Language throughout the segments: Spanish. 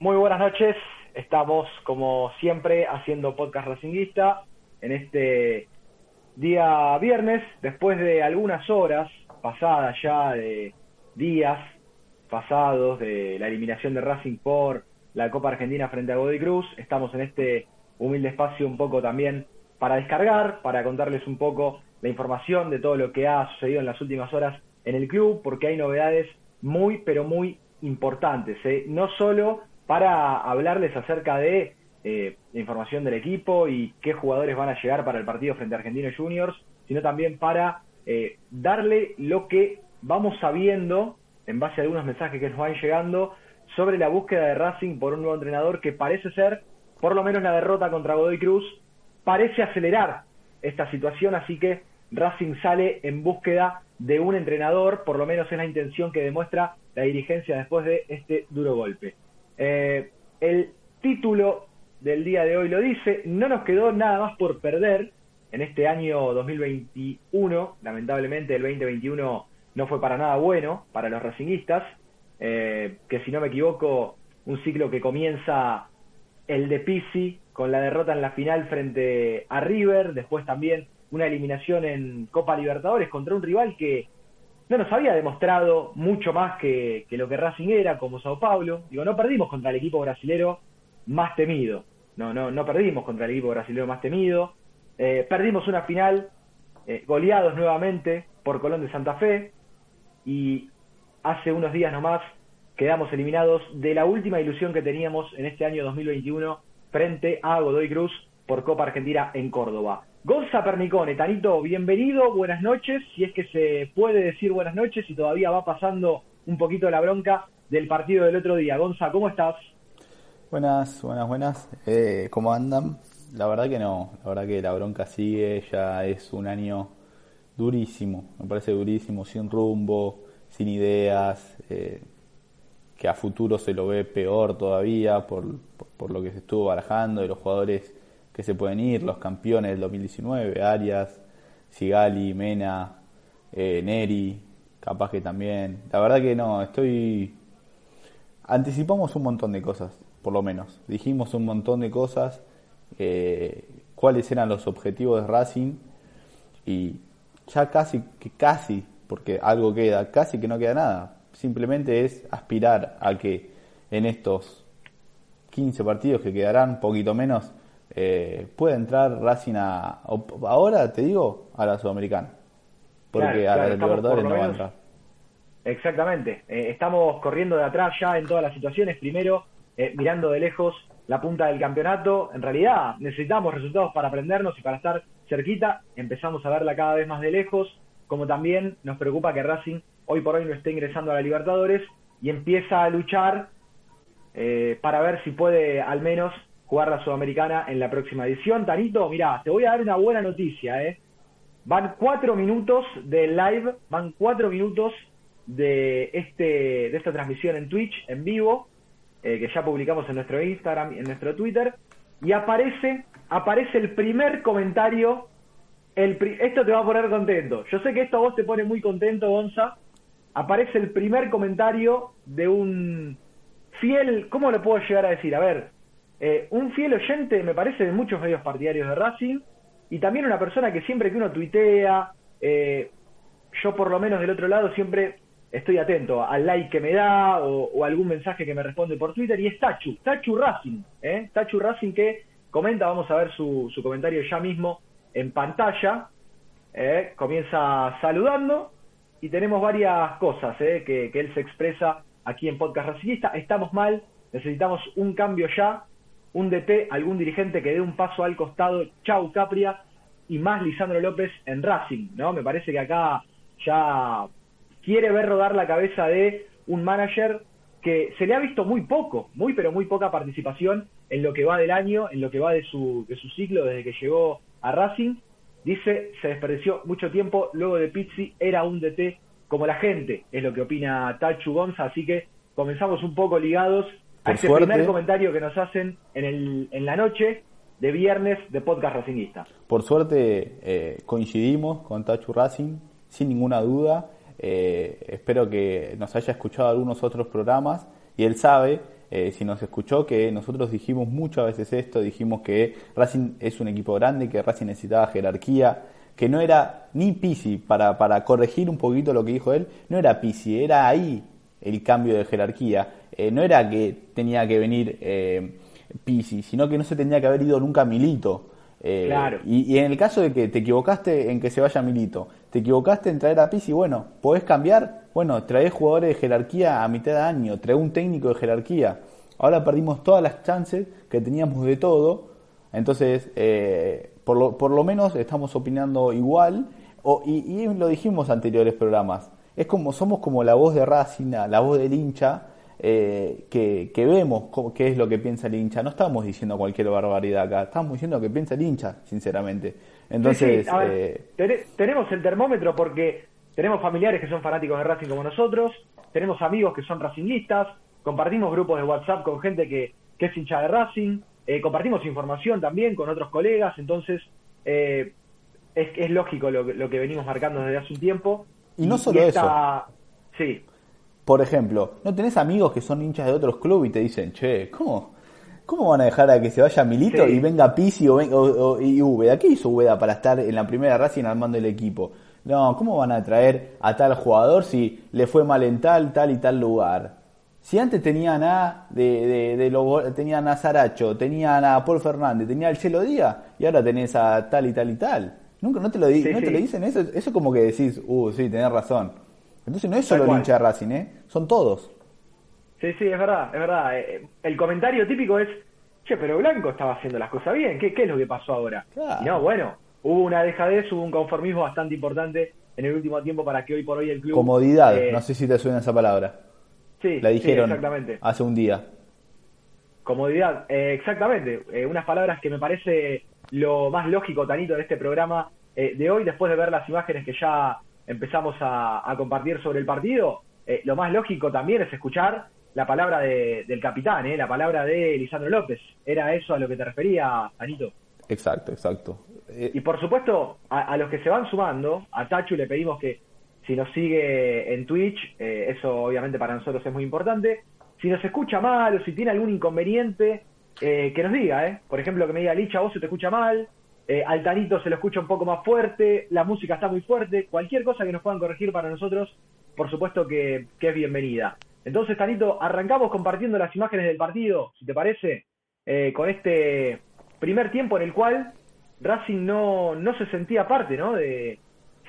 Muy buenas noches. Estamos, como siempre, haciendo podcast racinguista en este día viernes, después de algunas horas pasadas ya de días pasados de la eliminación de Racing por la Copa Argentina frente a Godoy Cruz. Estamos en este humilde espacio un poco también para descargar, para contarles un poco la información de todo lo que ha sucedido en las últimas horas en el club, porque hay novedades muy, pero muy importantes. ¿eh? No solo para hablarles acerca de eh, la información del equipo y qué jugadores van a llegar para el partido frente a Argentinos Juniors, sino también para eh, darle lo que vamos sabiendo en base a algunos mensajes que nos van llegando sobre la búsqueda de Racing por un nuevo entrenador que parece ser, por lo menos la derrota contra Godoy Cruz, parece acelerar esta situación, así que Racing sale en búsqueda de un entrenador, por lo menos es la intención que demuestra la dirigencia después de este duro golpe. Eh, el título del día de hoy lo dice, no nos quedó nada más por perder en este año 2021, lamentablemente el 2021 no fue para nada bueno para los racinguistas, eh, que si no me equivoco, un ciclo que comienza el de Pisi con la derrota en la final frente a River, después también una eliminación en Copa Libertadores contra un rival que no nos había demostrado mucho más que, lo que Racing era, como Sao Paulo. Digo, no perdimos contra el equipo brasilero más temido. No, no, no perdimos contra el equipo brasilero más temido. Eh, perdimos una final eh, goleados nuevamente por Colón de Santa Fe y hace unos días nomás quedamos eliminados de la última ilusión que teníamos en este año 2021 frente a Godoy Cruz por Copa Argentina en Córdoba. Gonza Pernicone, Tanito, bienvenido, buenas noches, si es que se puede decir buenas noches y todavía va pasando un poquito la bronca del partido del otro día. Gonza, ¿cómo estás? Buenas, buenas, buenas. Eh, ¿Cómo andan? La verdad que no, la verdad que la bronca sigue, ya es un año durísimo, me parece durísimo, sin rumbo, sin ideas, eh, que a futuro se lo ve peor todavía por, por lo que se estuvo barajando de los jugadores que se pueden ir, los campeones del 2019, Arias, Sigali, Mena, eh, Neri, capaz que también. La verdad que no, estoy... Anticipamos un montón de cosas, por lo menos. Dijimos un montón de cosas, eh, cuáles eran los objetivos de Racing y ya casi, que casi, porque algo queda, casi que no queda nada. Simplemente es aspirar a que en estos 15 partidos que quedarán, poquito menos, eh, puede entrar Racing a, ahora te digo a la Sudamericana porque a la Libertadores no va a entrar. Exactamente. Eh, estamos corriendo de atrás ya en todas las situaciones. Primero eh, mirando de lejos la punta del campeonato. En realidad necesitamos resultados para aprendernos y para estar cerquita. Empezamos a verla cada vez más de lejos como también nos preocupa que Racing hoy por hoy no esté ingresando a la Libertadores y empieza a luchar para ver si puede al menos jugar la Sudamericana en la próxima edición. Tanito, mira, te voy a dar una buena noticia, ¿eh? Van cuatro minutos de live, van cuatro minutos de, este, de esta transmisión en Twitch, en vivo, eh, que ya publicamos en nuestro Instagram en nuestro Twitter, y aparece, aparece el primer comentario, esto te va a poner contento. Yo sé que esto a vos te pone muy contento, Gonza. Aparece el primer comentario de un fiel, ¿cómo lo puedo llegar a decir? A ver, eh, un fiel oyente, me parece, de muchos medios partidarios de Racing, y también una persona que siempre que uno tuitea, eh, yo por lo menos del otro lado siempre estoy atento al like que me da o, algún mensaje que me responde por Twitter, y es Tachu, Tachu Racing, ¿eh? Tachu Racing que comenta, vamos a ver su, su comentario ya mismo en pantalla, ¿eh? comienza saludando, y tenemos varias cosas que, que él se expresa aquí en Podcast Racingista, estamos mal, necesitamos un cambio ya, un DT, algún dirigente que dé un paso al costado, chau Capria, y más Lisandro López en Racing, ¿no? Me parece que acá ya quiere ver rodar la cabeza de un manager que se le ha visto muy poco, muy pero muy poca participación en lo que va del año, en lo que va de su, de su ciclo desde que llegó a Racing. Dice, se desperdició mucho tiempo, luego de Pizzi era un DT como la gente, es lo que opina Tachu Gonza, así que comenzamos un poco ligados a este primer comentario que nos hacen en, el, en la noche de viernes de Podcast Racingista. Por suerte eh, coincidimos con Tachu Racing, sin ninguna duda. Eh, espero que nos haya escuchado algunos otros programas y él sabe, eh, si nos escuchó, que nosotros dijimos muchas veces esto, dijimos que Racing es un equipo grande, que Racing necesitaba jerarquía, que no era ni Pisi, para, para corregir un poquito lo que dijo él, no era Pisi, era ahí el cambio de jerarquía. Eh, no era que tenía que venir eh, Pisi, sino que no se tenía que haber ido nunca Milito. Eh, claro. y, en el caso de que te equivocaste en que se vaya Milito, te equivocaste en traer a Pisi, bueno, podés cambiar, bueno, traes jugadores de jerarquía a mitad de año, trae un técnico de jerarquía. Ahora perdimos todas las chances que teníamos de todo, entonces eh, por lo, por lo menos estamos opinando igual, o, y, lo dijimos en anteriores programas, es como, somos como la voz de Racing, la voz del hincha, eh, que, vemos qué es lo que piensa el hincha. No estamos diciendo cualquier barbaridad acá, estamos diciendo lo que piensa el hincha, sinceramente. Entonces, eh, tenemos el termómetro porque tenemos familiares que son fanáticos de Racing como nosotros, tenemos amigos que son racingistas, compartimos grupos de WhatsApp con gente que, que es hincha de Racing, eh, compartimos información también con otros colegas, entonces es, es, lógico lo, lo, que venimos marcando desde hace un tiempo. Y no solo eso. Sí. Por ejemplo, ¿no tenés amigos que son hinchas de otros clubes y te dicen, che, ¿cómo, cómo van a dejar a que se vaya Milito y venga Pisi o, o, y Ubeda? ¿Qué hizo Ubeda para estar en la primera Racing armando el equipo? No, ¿cómo van a traer a tal jugador si le fue mal en tal, tal y tal lugar? Si antes tenían a, de, de, de tenían a Saracho, tenían a Paul Fernández, tenía al Chelo Díaz, y ahora tenés a tal y tal y tal. Nunca no te lo, no te lo dicen eso, eso como que decís, uh, sí, tenés razón. Entonces no es solo el hincha de Racing, ¿eh? Son todos. Sí, sí, es verdad, es verdad. Eh, el comentario típico es, che, pero Blanco estaba haciendo las cosas bien, ¿qué, qué es lo que pasó ahora? no, bueno, hubo una dejadez, hubo un conformismo bastante importante en el último tiempo para que hoy por hoy el club... Comodidad, eh, no sé si te suena esa palabra. Sí, la dijeron hace un día. Comodidad, eh, exactamente. Eh, unas palabras que me parece lo más lógico, Tanito, en este programa eh, de hoy, después de ver las imágenes que ya empezamos a, compartir sobre el partido. lo más lógico también es escuchar la palabra del capitán, la palabra de Lisandro López. ¿Era eso a lo que te refería, Tanito? Exacto, exacto. Y por supuesto, a, a los que se van sumando, a Tachu le pedimos que si nos sigue en Twitch, eh, eso obviamente para nosotros es muy importante. Si nos escucha mal o si tiene algún inconveniente, eh, que nos diga, ¿eh? Por ejemplo, que me diga, Licha, vos se te escucha mal, eh, Altanito se lo escucha un poco más fuerte, la música está muy fuerte, cualquier cosa que nos puedan corregir para nosotros, por supuesto que, es bienvenida. Entonces, Tanito, arrancamos compartiendo las imágenes del partido, si te parece, con este primer tiempo en el cual Racing no, no se sentía parte, ¿no? De,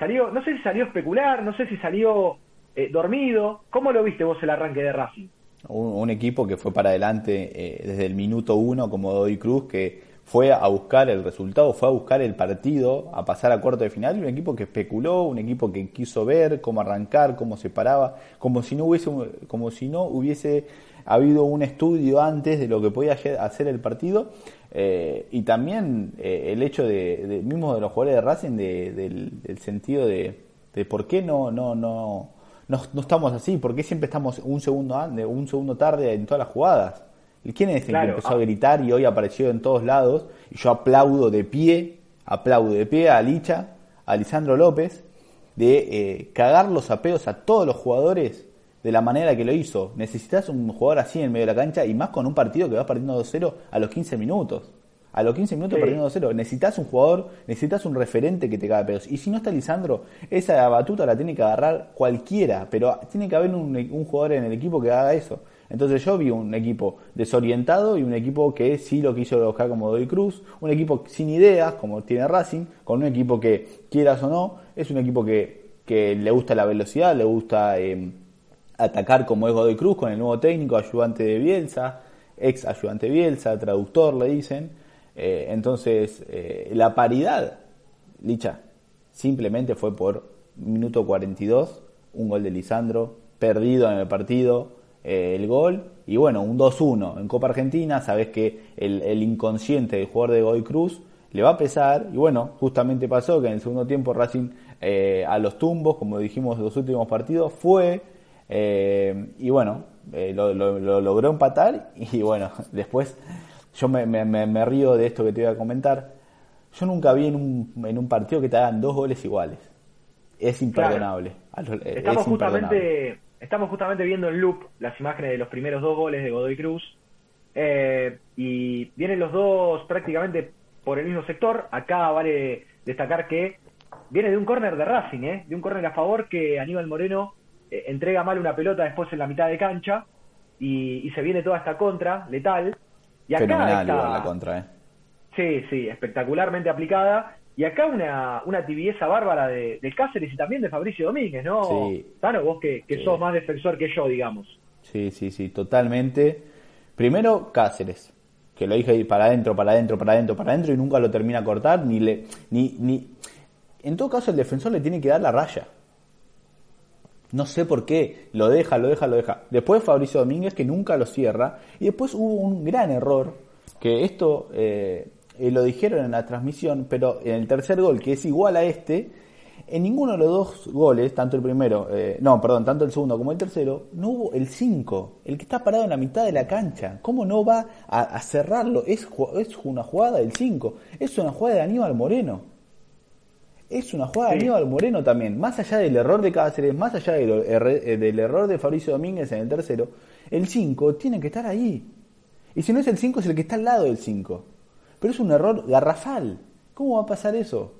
Salió, no sé si salió especular, no sé si salió eh, dormido. ¿Cómo lo viste vos el arranque de Racing? Un, equipo que fue para adelante eh, desde el minuto uno, como Doy Cruz, que fue a buscar el resultado, fue a buscar el partido, a pasar a cuarto de final, y un equipo que especuló, un equipo que quiso ver cómo arrancar, cómo se paraba, como si no hubiese, como si no hubiese habido un estudio antes de lo que podía hacer el partido. Eh, y también eh, el hecho de, mismo de los jugadores de Racing del, sentido de, por qué no no, no no estamos así, por qué siempre estamos un segundo un segundo tarde en todas las jugadas. ¿Quién es el que empezó a gritar y hoy apareció en todos lados? Y yo aplaudo de pie, aplaudo de pie a Licha, a Lisandro López, de eh, cagar los apeos a todos los jugadores de la manera que lo hizo. Necesitas un jugador así en medio de la cancha y más con un partido que vas perdiendo 2-0 a los 15 minutos. A los 15 minutos perdiendo 2-0. Necesitas un jugador, necesitas un referente que te caga pedos. Y si no está Lisandro, esa batuta la tiene que agarrar cualquiera, pero tiene que haber un, un jugador en el equipo que haga eso. Entonces yo vi un equipo desorientado y un equipo que sí lo quiso buscar como Doy Cruz, un equipo sin ideas como tiene Racing, con un equipo que quieras o no, es un equipo que, que le gusta la velocidad, le gusta eh, atacar como es Godoy Cruz con el nuevo técnico, ayudante de Bielsa, ex ayudante de Bielsa, traductor le dicen. Eh, entonces, eh, la paridad, Licha, simplemente fue por minuto 42, un gol de Lisandro, perdido en el partido, eh, el gol, y bueno, un 2-1 en Copa Argentina, sabes que el, inconsciente del jugador de Goy Cruz le va a pesar, y bueno, justamente pasó que en el segundo tiempo Racing a los tumbos, como dijimos en los últimos partidos, fue, y bueno, lo, logró empatar, y bueno, después yo me, me, río de esto que te voy a comentar, yo nunca vi en un, en un partido que te hagan dos goles iguales. Es imperdonable. Estamos justamente estamos justamente viendo en loop las imágenes de los primeros dos goles de Godoy Cruz eh, y vienen los dos prácticamente por el mismo sector. Acá vale destacar que viene de un córner de Racing, ¿eh? de un córner a favor que Aníbal Moreno eh, entrega mal una pelota después en la mitad de cancha y, se viene toda esta contra letal. Y acá Fenomenal la contra, ¿eh? Sí, sí, espectacularmente aplicada. Y acá una, una tibieza bárbara de, Cáceres y también de Fabricio Domínguez, ¿no? Sí. Tano, vos que, que sos más defensor que yo, digamos. Sí, sí, sí, totalmente. Primero, Cáceres, que lo dije para adentro, para adentro, para adentro, para adentro y nunca lo termina a cortar, ni le. Ni, ni... En todo caso, el defensor le tiene que dar la raya. No sé por qué, lo deja, lo deja, lo deja. Después Fabricio Domínguez que nunca lo cierra. Y después hubo un gran error, que esto eh, eh, lo dijeron en la transmisión, pero en el tercer gol, que es igual a este, en ninguno de los dos goles, tanto el primero, eh, no, perdón, tanto el segundo como el tercero, no hubo el 5, el que está parado en la mitad de la cancha. ¿Cómo no va a, cerrarlo? Es, es una jugada del 5, es una jugada de Aníbal Moreno. Es una jugada de Aníbal Moreno también. Más allá del error de Cáceres, más allá del, eh, del error de Fabricio Domínguez en el tercero, el 5 tiene que estar ahí. Y si no es el 5, es el que está al lado del 5 pero es un error garrafal. ¿Cómo va a pasar eso?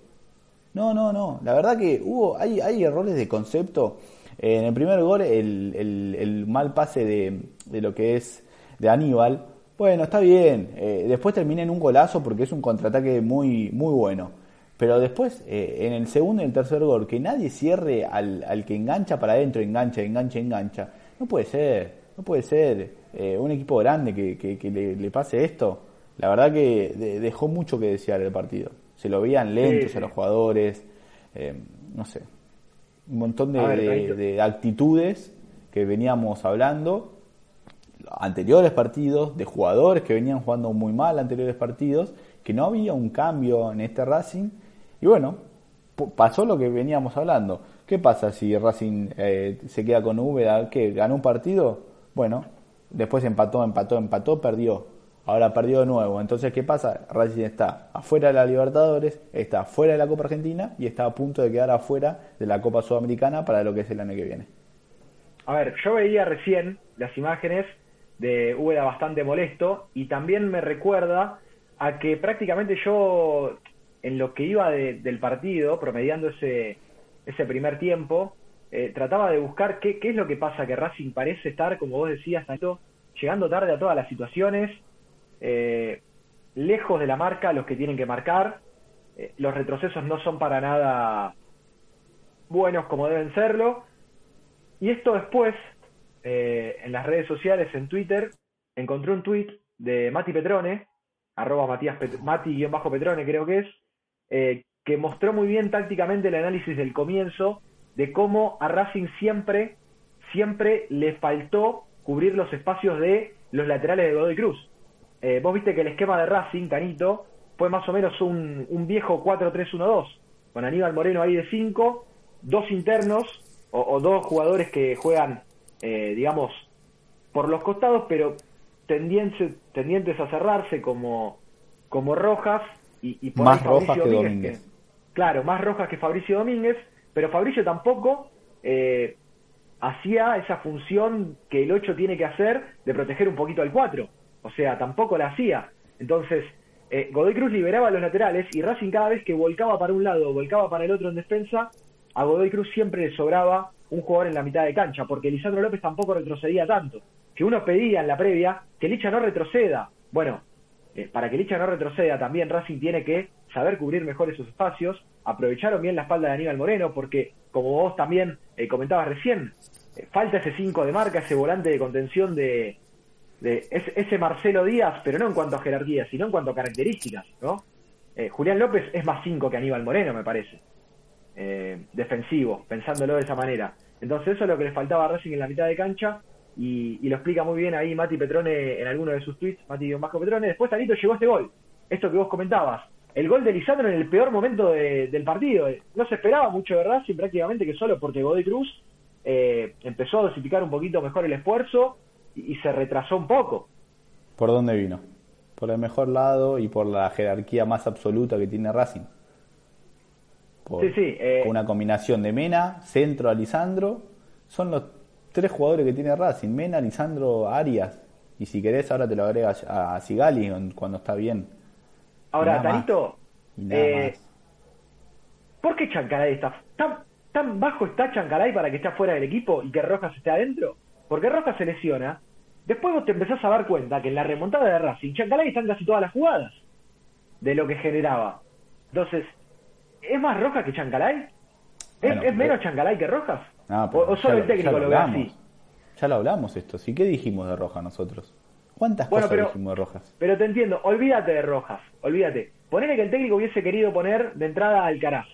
No, no, no. La verdad que hubo, hay, hay errores de concepto. en el primer gol, el, el, mal pase de, de, lo que es de Aníbal. Bueno, está bien. Eh, después termina en un golazo porque es un contraataque muy, muy bueno. Pero después, eh, en el segundo y el tercer gol, que nadie cierre al, al que engancha para adentro, engancha, engancha, engancha. No puede ser, no puede ser. Eh, un equipo grande que, que, le, le, pase esto la verdad que dejó mucho que desear el partido. Se lo veían lentos a los jugadores, eh, no sé, un montón de, actitudes que veníamos hablando, anteriores partidos, de jugadores que venían jugando muy mal anteriores partidos, que no había un cambio en este Racing. Y bueno, pasó lo que veníamos hablando. ¿Qué pasa si Racing eh, se queda con Úbeda? ¿Qué? ¿Ganó un partido? Bueno, después empató, empató, empató, perdió ahora perdió de nuevo. Entonces, ¿qué pasa? Racing está afuera de la Libertadores, está afuera de la Copa Argentina y está a punto de quedar afuera de la Copa Sudamericana para lo que es el año que viene. A ver, yo veía recién las imágenes de Úbeda bastante molesto y también me recuerda a que prácticamente yo, en lo que iba del partido, promediando ese, primer tiempo, eh, trataba de buscar qué, es lo que pasa, que Racing parece estar, como vos decías, llegando tarde a todas las situaciones, eh, lejos de la marca los que tienen que marcar. Eh, los retrocesos no son para nada buenos como deben serlo. Y esto después, en las redes sociales, en Twitter, encontré un tweet de Mati Petrone, arroba Matías Mati-Petrone creo que es, que mostró muy bien tácticamente el análisis del comienzo de cómo a Racing siempre, siempre le faltó cubrir los espacios de los laterales de Godoy Cruz. Eh, vos viste que el esquema de Racing, Canito, fue más o menos un, viejo 4-3-1-2, con Aníbal Moreno ahí de 5, dos internos o, dos jugadores que juegan, eh, digamos, por los costados, pero tendientes, tendientes a cerrarse como, como Rojas y, por más Rojas que Domínguez. claro, más Rojas que Fabricio Domínguez, pero Fabricio tampoco eh, hacía esa función que el 8 tiene que hacer de proteger un poquito al 4 o sea, tampoco la hacía. Entonces, eh, Godoy Cruz liberaba los laterales y Racing cada vez que volcaba para un lado o volcaba para el otro en defensa, a Godoy Cruz siempre le sobraba un jugador en la mitad de cancha, porque Lisandro López tampoco retrocedía tanto. Que uno pedía en la previa que Licha no retroceda. Bueno, eh, para que Licha no retroceda también Racing tiene que saber cubrir mejor esos espacios. Aprovecharon bien la espalda de Aníbal Moreno, porque como vos también eh, comentabas recién, falta ese 5 de marca, ese volante de contención de, ese Marcelo Díaz, pero no en cuanto a jerarquía, sino en cuanto a características, ¿no? Eh, Julián López es más 5 que Aníbal Moreno, me parece. eh, defensivo, pensándolo de esa manera. Entonces eso es lo que le faltaba a Racing en la mitad de cancha y, lo explica muy bien ahí Mati Petrone en alguno de sus tweets, Mati Vasco Petrone. Después Tanito llegó este gol, esto que vos comentabas, el gol de Lisandro en el peor momento del partido. No se esperaba mucho de Racing prácticamente que solo porque Godoy Cruz eh, empezó a dosificar un poquito mejor el esfuerzo y, se retrasó un poco. ¿Por dónde vino? Por el mejor lado y por la jerarquía más absoluta que tiene Racing. sí, sí. Eh, una combinación de Mena, centro a Lisandro. Son los tres jugadores que tiene Racing. Mena, Lisandro, Arias. Y si querés ahora te lo agregas a Sigali cuando está bien. Ahora, Tanito, eh, ¿por qué Chancalay está tan ¿Tan bajo está Chancalay para que esté fuera del equipo y que Rojas esté adentro? Porque Rojas se lesiona. Después vos te empezás a dar cuenta que en la remontada de Racing, Chancalay está en casi todas las jugadas de lo que generaba. Entonces, ¿es más Rojas que Chancalay? ¿Es, menos Chancalay que Rojas? ¿O, solo el técnico lo, ve así? Ya lo hablamos esto. ¿Sí qué dijimos de Rojas nosotros? ¿Cuántas cosas dijimos de Rojas? Pero te entiendo, olvídate de Rojas, olvídate. Ponele que el técnico hubiese querido poner de entrada al Alcaraz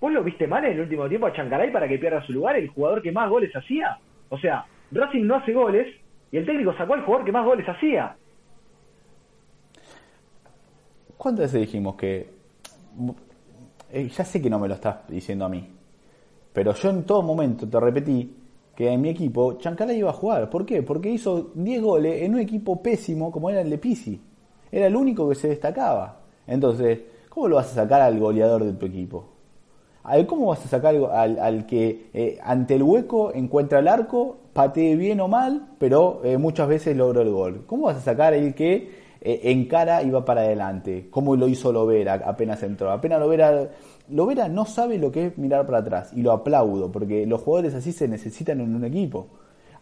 ¿Vos lo viste mal en el último tiempo a Chancalay para que pierda su lugar? El jugador que más goles hacía. O sea, Racing no hace goles y el técnico sacó al jugador que más goles hacía. ¿Cuántas veces dijimos que... Eh, ya sé que no me lo estás diciendo a mí, pero yo en todo momento te repetí que en mi equipo Chancalay iba a jugar. ¿Por qué? Porque hizo 10 goles en un equipo pésimo como era el de Pisi. Era el único que se destacaba. Entonces, ¿cómo lo vas a sacar al goleador de tu equipo? ¿Cómo vas a sacar al, que eh, ante el hueco encuentra el arco, patee bien o mal, pero eh, muchas veces logró el gol? ¿Cómo vas a sacar el que eh, encara y va para adelante? ¿Cómo lo hizo Lovera apenas entró? Apenas Lovera, Lovera no sabe lo que es mirar para atrás y lo aplaudo porque los jugadores así se necesitan en un equipo.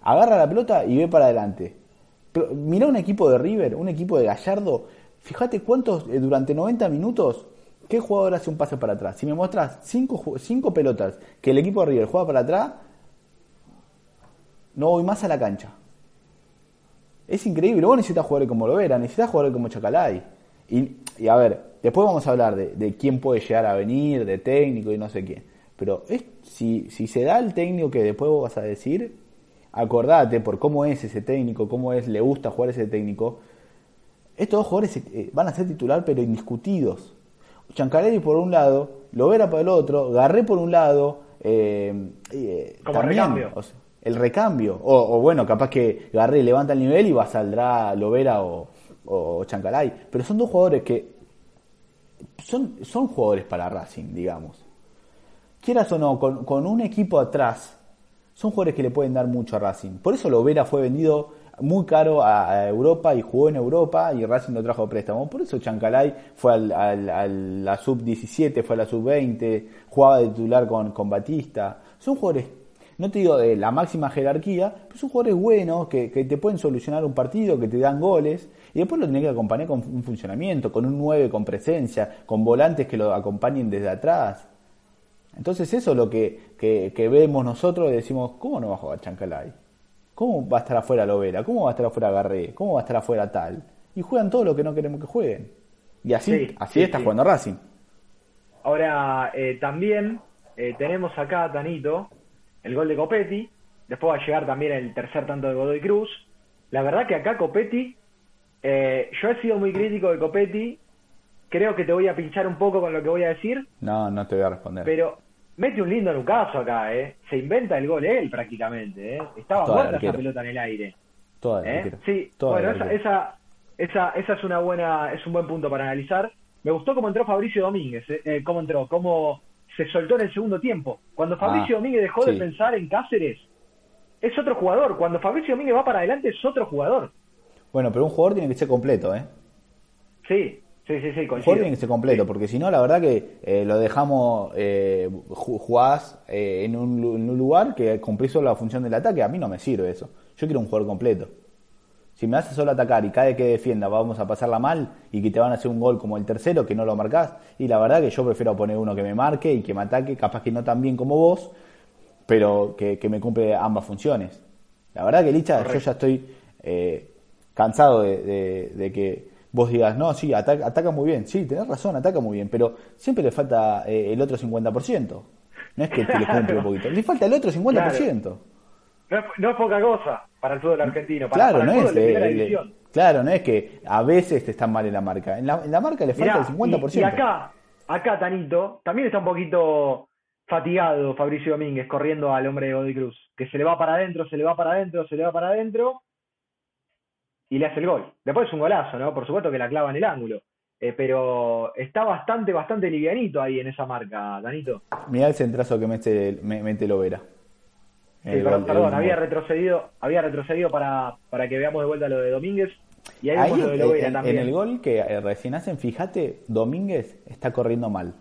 Agarra la pelota y ve para adelante. mira un equipo de River, un equipo de Gallardo. Fíjate cuántos durante 90 minutos ¿Qué jugador hace un pase para atrás? Si me muestras cinco, cinco pelotas que el equipo de River juega para atrás, no voy más a la cancha. Es increíble. Vos necesitas jugadores como Lovera, necesitas jugadores como Chacalay. Y, a ver, después vamos a hablar de, quién puede llegar a venir, de técnico y no sé quién. Pero es, si, si se da el técnico que después vos vas a decir, acordate por cómo es ese técnico, cómo es, le gusta jugar ese técnico. Estos dos jugadores eh, van a ser titular, pero indiscutidos. Chancarelli por un lado, Lovera por el otro, Garré por un lado, eh, eh Como recambio. el recambio. O, bueno, capaz que Garré levanta el nivel y va saldrá Lovera o, o Chancalay. Pero son dos jugadores que son, son jugadores para Racing, digamos. Quieras o no, con, con un equipo atrás, son jugadores que le pueden dar mucho a Racing. Por eso Lovera fue vendido muy caro a, Europa y jugó en Europa y Racing lo trajo a préstamo. Por eso Chancalay fue al, a la sub-17, fue a la sub-20, jugaba de titular con, con Batista. Son jugadores, no te digo de la máxima jerarquía, pero son jugadores buenos que, que te pueden solucionar un partido, que te dan goles. Y después lo tenés que acompañar con un funcionamiento, con un 9 con presencia, con volantes que lo acompañen desde atrás. Entonces eso es lo que, que, que vemos nosotros y decimos, ¿cómo no va a jugar Chancalay? ¿Cómo va a estar afuera Lovera? ¿Cómo va a estar afuera Garré? ¿Cómo va a estar afuera tal? Y juegan todo lo que no queremos que jueguen. Y así, así está jugando Racing. Ahora, eh, también eh, tenemos acá, Tanito, el gol de Copetti. Después va a llegar también el tercer tanto de Godoy Cruz. La verdad que acá Copetti, eh, yo he sido muy crítico de Copetti. Creo que te voy a pinchar un poco con lo que voy a decir. No, no te voy a responder. Pero mete un lindo Lucaso acá, ¿eh? Se inventa el gol él prácticamente, ¿eh? Estaba muerta esa pelota en el aire. Toda ¿eh? Sí, bueno, esa, esa, esa, esa, es una buena, es un buen punto para analizar. Me gustó cómo entró Fabricio Domínguez, ¿eh? eh cómo entró, cómo se soltó en el segundo tiempo. Cuando Fabricio ah, Domínguez dejó de pensar en Cáceres, es otro jugador. Cuando Fabricio Domínguez va para adelante, es otro jugador. Bueno, pero un jugador tiene que ser completo, ¿eh? Sí, Sí, sí, sí, coincido. tiene que ser completo, porque si no, la verdad que eh, lo dejamos, eh, jugás eh, en, un, lugar que cumplís solo la función del ataque, a mí no me sirve eso. Yo quiero un jugador completo. Si me haces solo atacar y cada vez que defienda vamos a pasarla mal y que te van a hacer un gol como el tercero que no lo marcás, y la verdad que yo prefiero poner uno que me marque y que me ataque, capaz que no tan bien como vos, pero que, me cumple ambas funciones. La verdad que Licha, yo ya estoy eh, cansado de que vos digas, no, sí, ataca, ataca muy bien. Sí, tenés razón, ataca muy bien, pero siempre le falta eh, el otro 50%. No es que te le cumple un poquito, le falta el otro 50%. No es, no es poca cosa para el fútbol argentino. Para, claro, para no el es, fútbol de primera división. claro, no es que a veces te están mal en la marca. En la, en la marca le falta Mirá, el 50%. Y, y acá, acá Tanito, también está un poquito fatigado Fabricio Domínguez corriendo al hombre de Godoy Cruz. Que se le va para adentro, se le va para adentro, se le va para adentro y le hace el gol. Después es un golazo, ¿no? Por supuesto que la clava en el ángulo. Eh, pero está bastante, bastante livianito ahí en esa marca, Tanito. Mirá el centrazo que mete, me- mete Lovera. Sí, El perdón, perdón, el había retrocedido, había retrocedido para, para que veamos de vuelta lo de Domínguez. Y ahí, Ahí lo de Lovera en- también. en el gol que eh, recién hacen, fíjate, Domínguez está corriendo mal.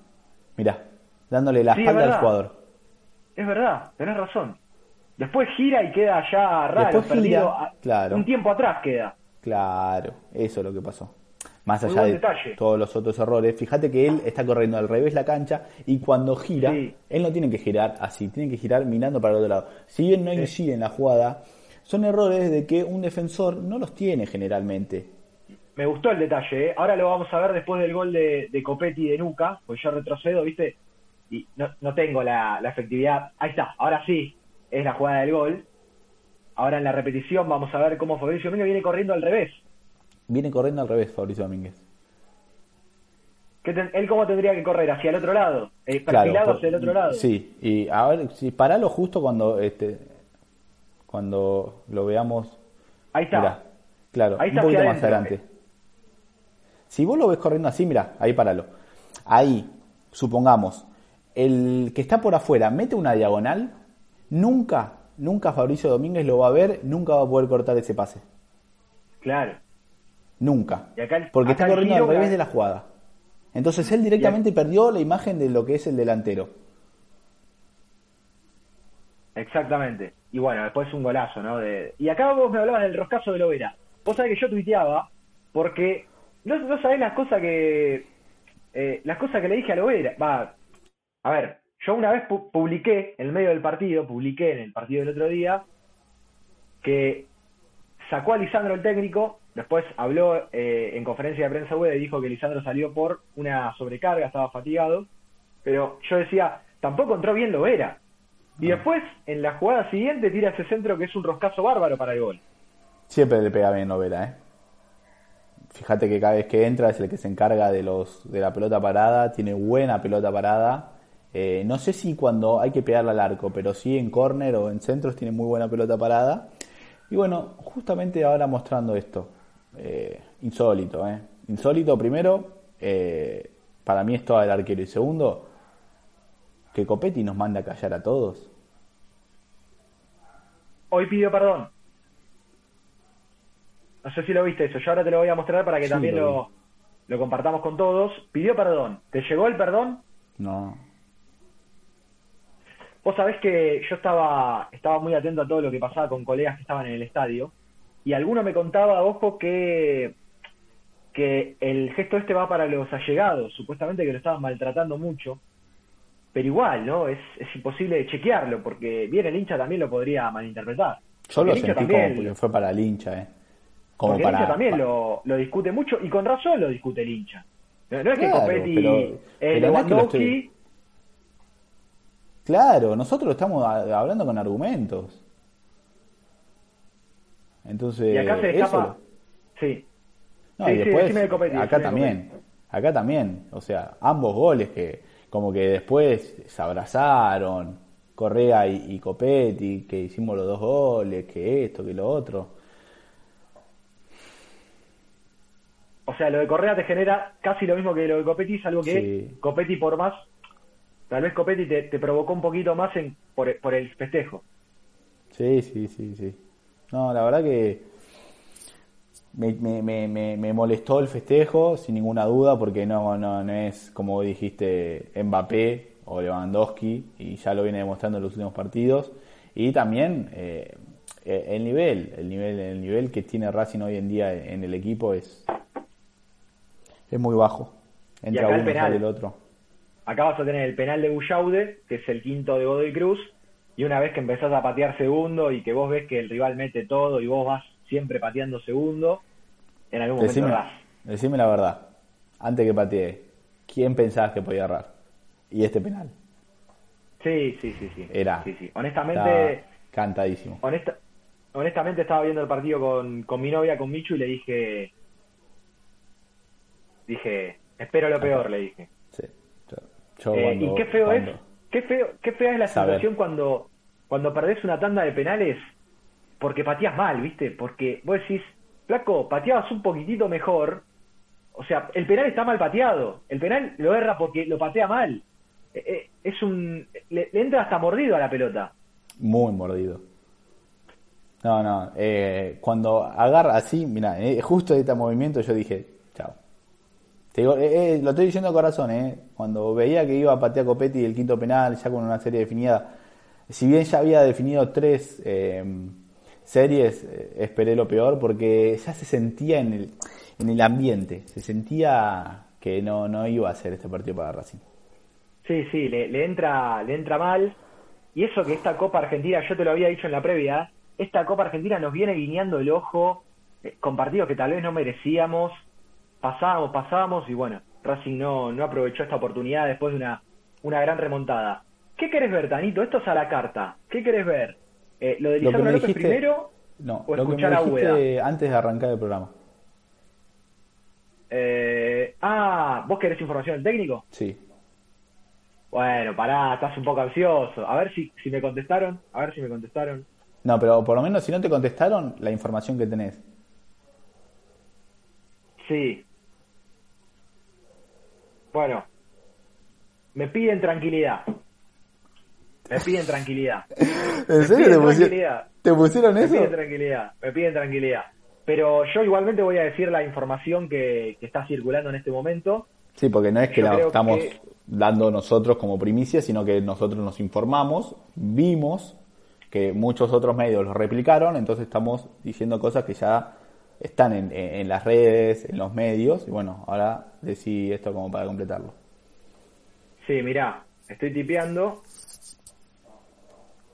Mirá, dándole la Sí, es espalda al jugador. Es verdad, tenés razón. Después gira y queda ya raro, Después gira, perdido. claro. Un tiempo atrás queda. Claro, eso es lo que pasó. Más allá de detalle. todos los otros errores, fíjate que él está corriendo al revés la cancha y cuando gira, Sí. él no tiene que girar así, tiene que girar mirando para el otro lado. Si bien no incide en la jugada, son errores de que un defensor no los tiene generalmente. Me gustó el detalle, ¿eh? Ahora lo vamos a ver después del gol de, de Copetti de Nuca, pues yo retrocedo, ¿viste? Y no, no tengo la, la efectividad. Ahí está, ahora sí, es la jugada del gol. Ahora en la repetición vamos a ver cómo Fabricio Domínguez viene corriendo al revés. Viene corriendo al revés Fabricio Domínguez. ¿Qué ten- ¿Él cómo tendría que correr? ¿Hacia el otro lado? Eh, Claro, por- hacia el otro lado. Sí, y a ver, si paralo justo cuando este cuando lo veamos. Ahí está. Mirá, claro, Ahí está un poquito más adentro. adelante. Si vos lo ves corriendo así, mira, ahí paralo. Ahí, supongamos, el que está por afuera mete una diagonal, nunca, nunca Fabricio Domínguez lo va a ver, nunca va a poder cortar ese pase. Claro. Nunca. El- Porque está corriendo al revés de la jugada. Entonces él directamente perdió la imagen de lo que es el delantero. Exactamente. Y bueno, después un golazo, ¿no? De... Y acá vos me hablabas del roscazo de Lovera. Vos sabés que yo tuiteaba porque no, no sabés las cosas que eh, las cosas que le dije a Lovera. Va, a ver, yo una vez pu- publiqué en el medio del partido, publiqué en el partido del otro día que sacó a Lisandro el técnico, después habló eh, en conferencia de prensa web y dijo que Lisandro salió por una sobrecarga, estaba fatigado, pero yo decía, tampoco entró bien Lovera. Y después, en la jugada siguiente, tira ese centro que es un roscazo bárbaro para el gol. Siempre le pega bien Novela, ¿eh? Fíjate que cada vez que entra es el que se encarga de los de la pelota parada, tiene buena pelota parada. Eh, no sé si cuando hay que pegarle al arco, pero sí en córner o en centros tiene muy buena pelota parada. Y bueno, justamente ahora mostrando esto. Eh, insólito, ¿eh? Insólito primero, eh, para mí es todo el arquero. Y segundo, que Copetti nos manda a callar a todos. Hoy pidió perdón. No sé si lo viste eso, yo ahora te lo voy a mostrar para que Sí, también lo lo, lo compartamos con todos. Pidió perdón. ¿Te llegó el perdón? No. Vos sabés que yo estaba, estaba muy atento a todo lo que pasaba con colegas que estaban en el estadio y alguno me contaba, ojo, que, que el gesto este va para los allegados, supuestamente que lo estaban maltratando mucho, pero igual, ¿no? Es, es imposible chequearlo porque bien el hincha también lo podría malinterpretar. Yo lo sentí también- como que fue para el hincha, ¿eh? Como porque para, el hincha también lo, lo discute mucho y con razón lo discute el hincha. No, no es que Claro, Copetti, pero- eh, pero no es que lo Lewandowski, estoy- Claro, nosotros estamos hablando con argumentos. Entonces, y acá se eso- escapa. Sí. No, Sí, y sí, después, Copetti, acá también, acá también, o sea, ambos goles que como que después se abrazaron, Correa y, y Copetti, que hicimos los dos goles, que esto, que lo otro. O sea, lo de Correa te genera casi lo mismo que lo de Copetti, salvo que Sí. Copetti por más, tal vez Copetti te, te provocó un poquito más en, por, por el festejo. Sí, sí, sí, sí. No, la verdad que me, me, me, me, me molestó el festejo, sin ninguna duda, porque no, no, no es, como dijiste, Mbappé o Lewandowski, y ya lo viene demostrando en los últimos partidos. Y también eh, eh, el nivel, el nivel, el nivel que tiene Racing hoy en día en el equipo es, es muy bajo. Entra acá el uno, penal. sale el otro. Acá vas a tener el penal de Bullaude, que es el quinto de Godoy Cruz, y una vez que empezás a patear segundo y que vos ves que el rival mete todo y vos vas siempre pateando segundo, en algún momento Decime, decime la verdad. Antes que patee, ¿quién pensabas que podía errar? Y este penal. Sí, sí, sí, sí. Era. Sí, sí. Honestamente. Cantadísimo. Honesta, honestamente estaba viendo el partido con, con mi novia, con Michu, y le dije. Dije, espero lo peor, le dije. Sí. Eh, y qué feo es, qué feo, qué fea es la situación cuando, cuando perdés una tanda de penales porque pateas mal, ¿viste? Porque vos decís, flaco, pateabas un poquitito mejor. O sea, el penal está mal pateado. El penal lo erra porque lo patea mal. Eh, eh, es un. Le, entra hasta mordido a la pelota. Muy mordido. No, no. cuando agarra así, mira, justo de este movimiento yo dije. Te digo, eh, eh, lo estoy diciendo de corazón, eh. Cuando veía que iba a patear Copetti el quinto penal, ya con una serie definida, si bien ya había definido tres em, series, eh, esperé lo peor porque ya se sentía en el, en el ambiente, se sentía que no, no iba a ser este partido para Racing. Sí, sí, le, le, entra, le entra mal. Y eso que esta Copa Argentina, yo te lo había dicho en la previa, esta Copa Argentina nos viene guiñando el ojo con partidos que tal vez no merecíamos pasábamos, pasábamos y bueno, Racing no, no aprovechó esta oportunidad después de una, una gran remontada. ¿Qué querés ver, Tanito? Esto es a la carta. ¿Qué querés ver? Eh, ¿Lo de Lisandro López primero no, o escuchar lo que me dijiste antes de arrancar el programa? Eh, ah, ¿vos querés información del técnico? Sí. Bueno, pará, estás un poco ansioso. A ver si, si me contestaron. A ver si me contestaron. No, pero por lo menos si no te contestaron, la información que tenés. Sí, bueno, me piden tranquilidad. Me piden tranquilidad. ¿En serio te, pusieron, te pusieron eso? Me piden tranquilidad, me piden tranquilidad. Pero yo igualmente voy a decir la información que, está circulando en este momento. Sí, porque no es que la estamos dando nosotros como primicia, sino que nosotros nos informamos, vimos que muchos otros medios lo replicaron, entonces estamos diciendo cosas que ya están en, en, las redes, en los medios, y bueno, ahora decí esto como para completarlo. Sí, mirá, estoy tipeando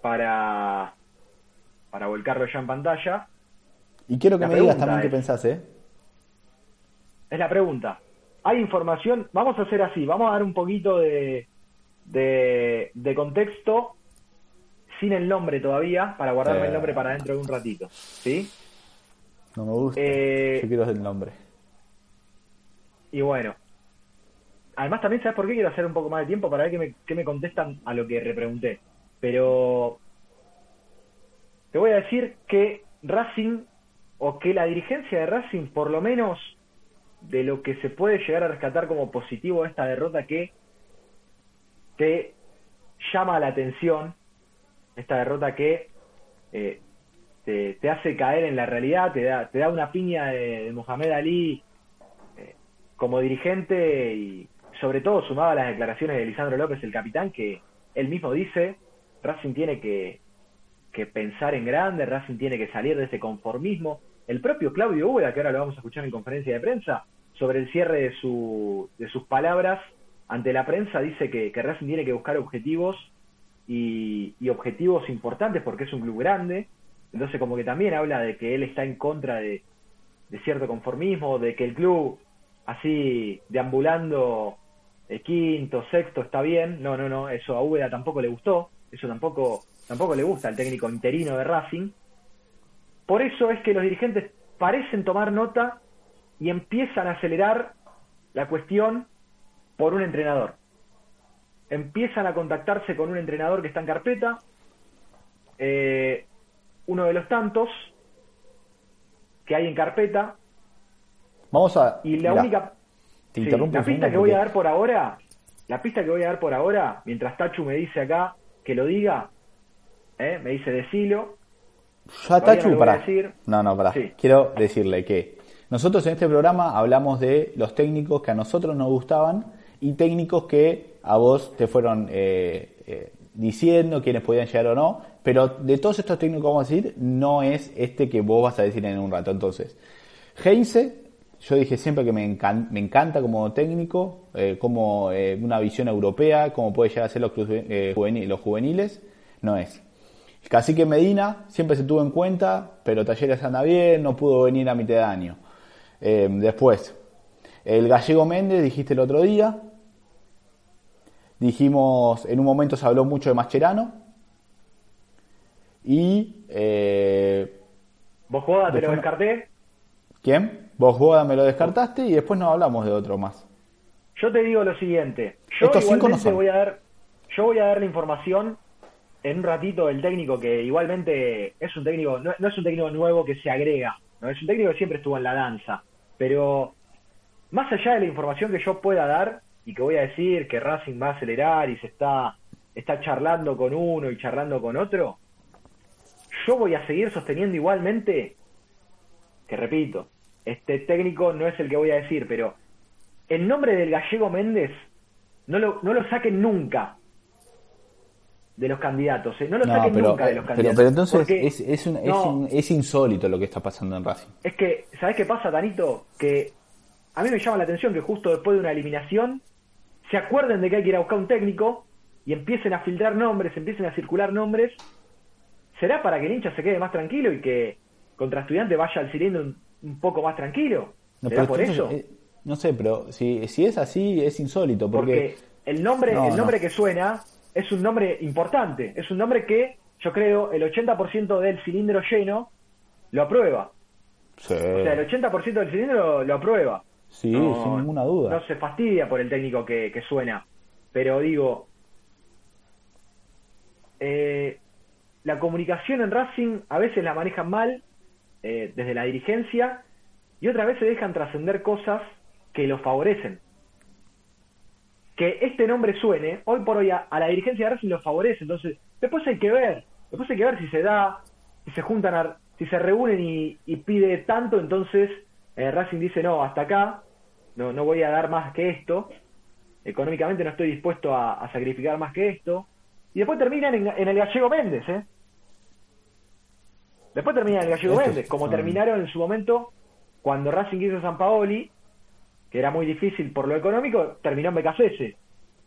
para, para volcarlo ya en pantalla. Y quiero que me digas también qué pensás, ¿eh? Es la pregunta. Hay información, vamos a hacer así, vamos a dar un poquito de, de, de contexto sin el nombre todavía, para guardarme el nombre para dentro de un ratito, ¿sí? No me gusta. Eh, Yo quiero el nombre. Y bueno. Además también, ¿sabes por qué quiero hacer un poco más de tiempo? Para ver qué me, qué me contestan a lo que repregunté. Pero te voy a decir que Racing, o que la dirigencia de Racing, por lo menos de lo que se puede llegar a rescatar como positivo esta derrota que te llama la atención, esta derrota que eh, te, hace caer en la realidad, te da, te da una piña de, Mohamed Ali eh, como dirigente y sobre todo sumado a las declaraciones de Lisandro López, el capitán, que él mismo dice, Racing tiene que, que pensar en grande, Racing tiene que salir de ese conformismo. El propio Claudio Úbeda, que ahora lo vamos a escuchar en conferencia de prensa, sobre el cierre de, su, de sus palabras ante la prensa, dice que, que Racing tiene que buscar objetivos y, objetivos importantes porque es un club grande, entonces como que también habla de que él está en contra de, cierto conformismo, de que el club así deambulando el quinto, sexto está bien. No, no, no, eso a Úbeda tampoco le gustó, eso tampoco, tampoco le gusta al técnico interino de Racing. Por eso es que los dirigentes parecen tomar nota y empiezan a acelerar la cuestión por un entrenador. Empiezan a contactarse con un entrenador que está en carpeta. Eh, uno de los tantos que hay en carpeta. Vamos a. Y la única. la pista que voy a dar por ahora, la pista que voy a dar por ahora, mientras Tachu me dice acá que lo diga, ¿eh? me dice decilo. Ya Tachu, para. No, no, para. Quiero decirle que nosotros en este programa hablamos de los técnicos que a nosotros nos gustaban y técnicos que a vos te fueron eh, eh, diciendo quiénes podían llegar o no, pero de todos estos técnicos vamos a decir, no es este que vos vas a decir en un rato. Entonces, Heinze, yo dije siempre que me, encanta como técnico, eh, como eh, una visión europea, como puede llegar a ser los, eh, juveniles, no es. Cacique Medina siempre se tuvo en cuenta, pero Talleres anda bien, no pudo venir a mitad de año. después, el gallego Méndez, dijiste el otro día. Dijimos, en un momento se habló mucho de Mascherano. Y. Eh, ¿Vos Boda te lo descarté? ¿Quién? Vos Boda me lo descartaste y después no hablamos de otro más. Yo te digo lo siguiente. Yo Estos cinco no voy a dar, yo voy a dar la información en un ratito del técnico que igualmente es un técnico, no, es un técnico nuevo que se agrega, no es un técnico que siempre estuvo en la danza, pero más allá de la información que yo pueda dar y que voy a decir que Racing va a acelerar y se está, está charlando con uno y charlando con otro, yo voy a seguir sosteniendo igualmente que repito, este técnico no es el que voy a decir, pero el nombre del gallego Méndez no lo, no lo saquen nunca de los candidatos, ¿eh? no lo saquen nunca de los candidatos. Pero, entonces es, es, es, insólito lo que está pasando en Racing. Es que, ¿sabes qué pasa, Danito? Que a mí me llama la atención que justo después de una eliminación se acuerden de que hay que ir a buscar un técnico y empiecen a filtrar nombres, empiecen a circular nombres. ¿Será para que el hincha se quede más tranquilo y que contra estudiante vaya al cilindro un, poco más tranquilo? ¿Será por eso? Eh, no sé, pero si, si es así, es insólito. Porque, el nombre, el nombre que suena es un nombre importante. Es un nombre que yo creo el 80% del cilindro lleno lo aprueba. Sí. O sea, el 80% del cilindro lo, aprueba. Sí, sin ninguna duda. No se fastidia por el técnico que, suena. Pero digo, eh, la comunicación en Racing a veces la manejan mal eh, desde la dirigencia y otras veces dejan trascender cosas que lo favorecen. Que este nombre suene, hoy por hoy a, la dirigencia de Racing lo favorece, entonces después hay que ver, después hay que ver si se da, si se juntan, si se reúnen y, pide tanto, entonces eh, Racing dice no, hasta acá, no, no voy a dar más que esto, económicamente no estoy dispuesto a, sacrificar más que esto, y después terminan en, en el gallego Méndez, ¿eh? Después terminan el Gallego Méndez, como terminaron en su momento cuando Racing hizo San Paoli, que era muy difícil por lo económico, terminó en Becasese.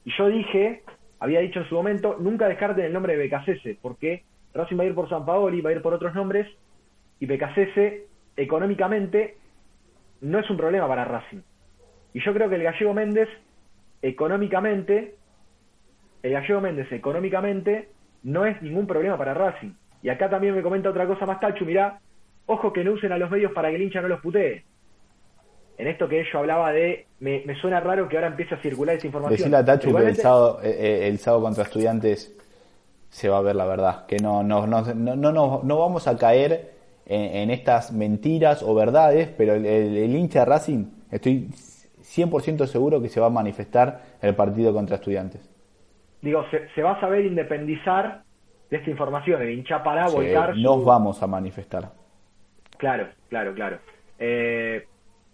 Y yo dije, había dicho en su momento, nunca descarten el nombre de Becasese, porque Racing va a ir por San Paoli, va a ir por otros nombres, y Becasese económicamente no es un problema para Racing. Y yo creo que el Gallego Méndez, económicamente, el Gallego Méndez económicamente no es ningún problema para Racing. Y acá también me comenta otra cosa más, Tachu, mirá, ojo que no usen a los medios para que el hincha no los putee. En esto que yo hablaba de, me, suena raro que ahora empiece a circular esa información. Decirle a Tachu que el sábado, eh, eh, el sábado contra estudiantes se va a ver la verdad, que no, no, no, no, no, no vamos a caer en, estas mentiras o verdades, pero el, el, hincha de Racing, estoy 100% seguro que se va a manifestar el partido contra estudiantes. Digo, se, se va a saber independizar de esta información, el hincha para volcar. Nos vamos a manifestar. Claro, claro, claro. Eh,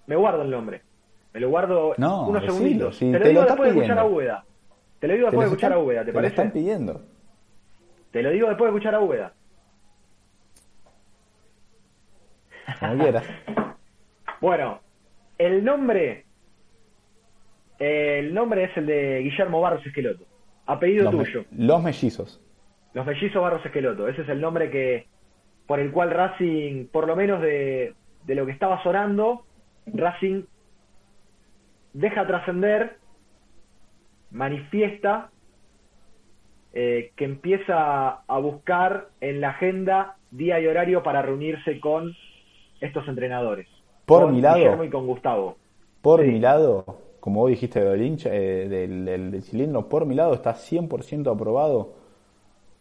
me guardo el nombre. Me lo guardo unos segunditos. te lo digo después de escuchar a Úbeda. Te lo digo después de escuchar a Úbeda, ¿te, parece? Lo están pidiendo. Te lo digo después de escuchar a Úbeda. Como quieras. bueno, el nombre. el nombre es el de Guillermo Barros Esqueloto. Apellido tuyo. los mellizos. Los mellizos Barros Esqueloto, ese es el nombre que por el cual Racing, por lo menos de, lo que estaba sonando, Racing deja trascender, manifiesta eh, que empieza a buscar en la agenda día y horario para reunirse con estos entrenadores. Por con mi lado. Guillermo y con Gustavo. Por mi lado, como vos dijiste del, eh, del, del, cilindro, por mi lado está 100% aprobado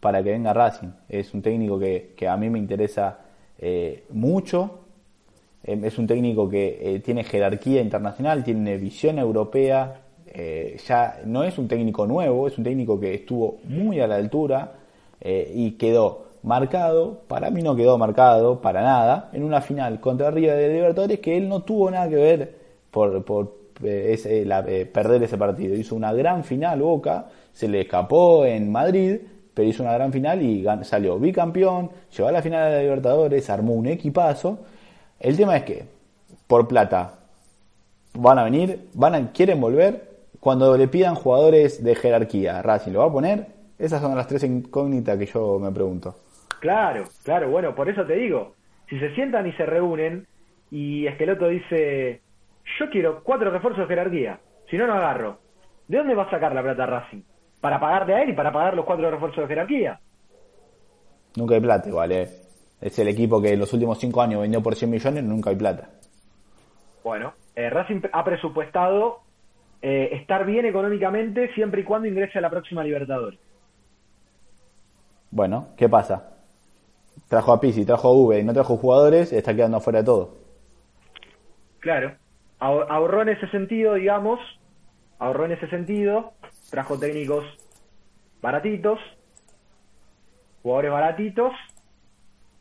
para que venga Racing. Es un técnico que, a mí me interesa eh, mucho. Em, es un técnico que eh, tiene jerarquía internacional, tiene visión europea. Ya no es un técnico nuevo, es un técnico que estuvo muy a la altura y quedó marcado, para mí no quedó marcado para nada, en una final contra River de Libertadores que él no tuvo nada que ver por, por perder ese partido. Hizo una gran final Boca, se le escapó en Madrid, pero hizo una gran final y salió bicampeón, llegó a la final de la Libertadores, armó un equipazo. El tema es que, por plata, van a venir, van a, quieren volver, cuando le pidan jugadores de jerarquía, Racing lo va a poner, esas son las tres incógnitas que yo me pregunto. Claro, claro, bueno, por eso te digo, si se sientan y se reúnen y Esqueloto dice, yo quiero cuatro refuerzos de jerarquía, si no, no agarro. ¿De dónde va a sacar la plata Racing? ¿Para pagarle a él y para pagar los cuatro refuerzos de jerarquía? Nunca hay plata, igual, ¿eh? Es el equipo que en los últimos cinco años vendió por 100 millones, nunca hay plata. Bueno, eh, Racing ha presupuestado eh, estar bien económicamente siempre y cuando ingrese a la próxima Libertadores. Bueno, ¿qué pasa? Trajo a Pisi, trajo a V y no trajo jugadores, está quedando fuera de todo. Claro, ahorró en ese sentido, digamos, ahorró en ese sentido, trajo técnicos baratitos, jugadores baratitos,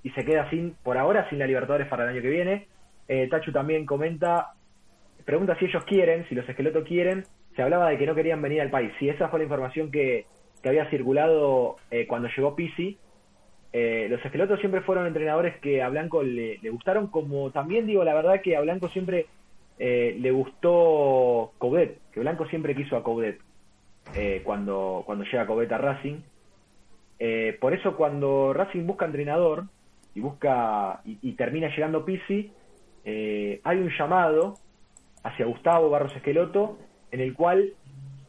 y se queda sin, por ahora, sin la Libertadores para el año que viene. Eh, Tachu también comenta, pregunta si ellos quieren, si los esqueletos quieren, se hablaba de que no querían venir al país. Si esa fue la información que, que había circulado eh, cuando llegó Pisi, eh, los esqueletos siempre fueron entrenadores que a Blanco le, gustaron, como también digo la verdad que a Blanco siempre eh, le gustó Coudet, que Blanco siempre quiso a Coudet eh, cuando, cuando llega Coudet a Racing. por eso cuando Racing busca entrenador y busca y, termina llegando Pisi, hay un llamado hacia Gustavo Barros Esqueloto en el cual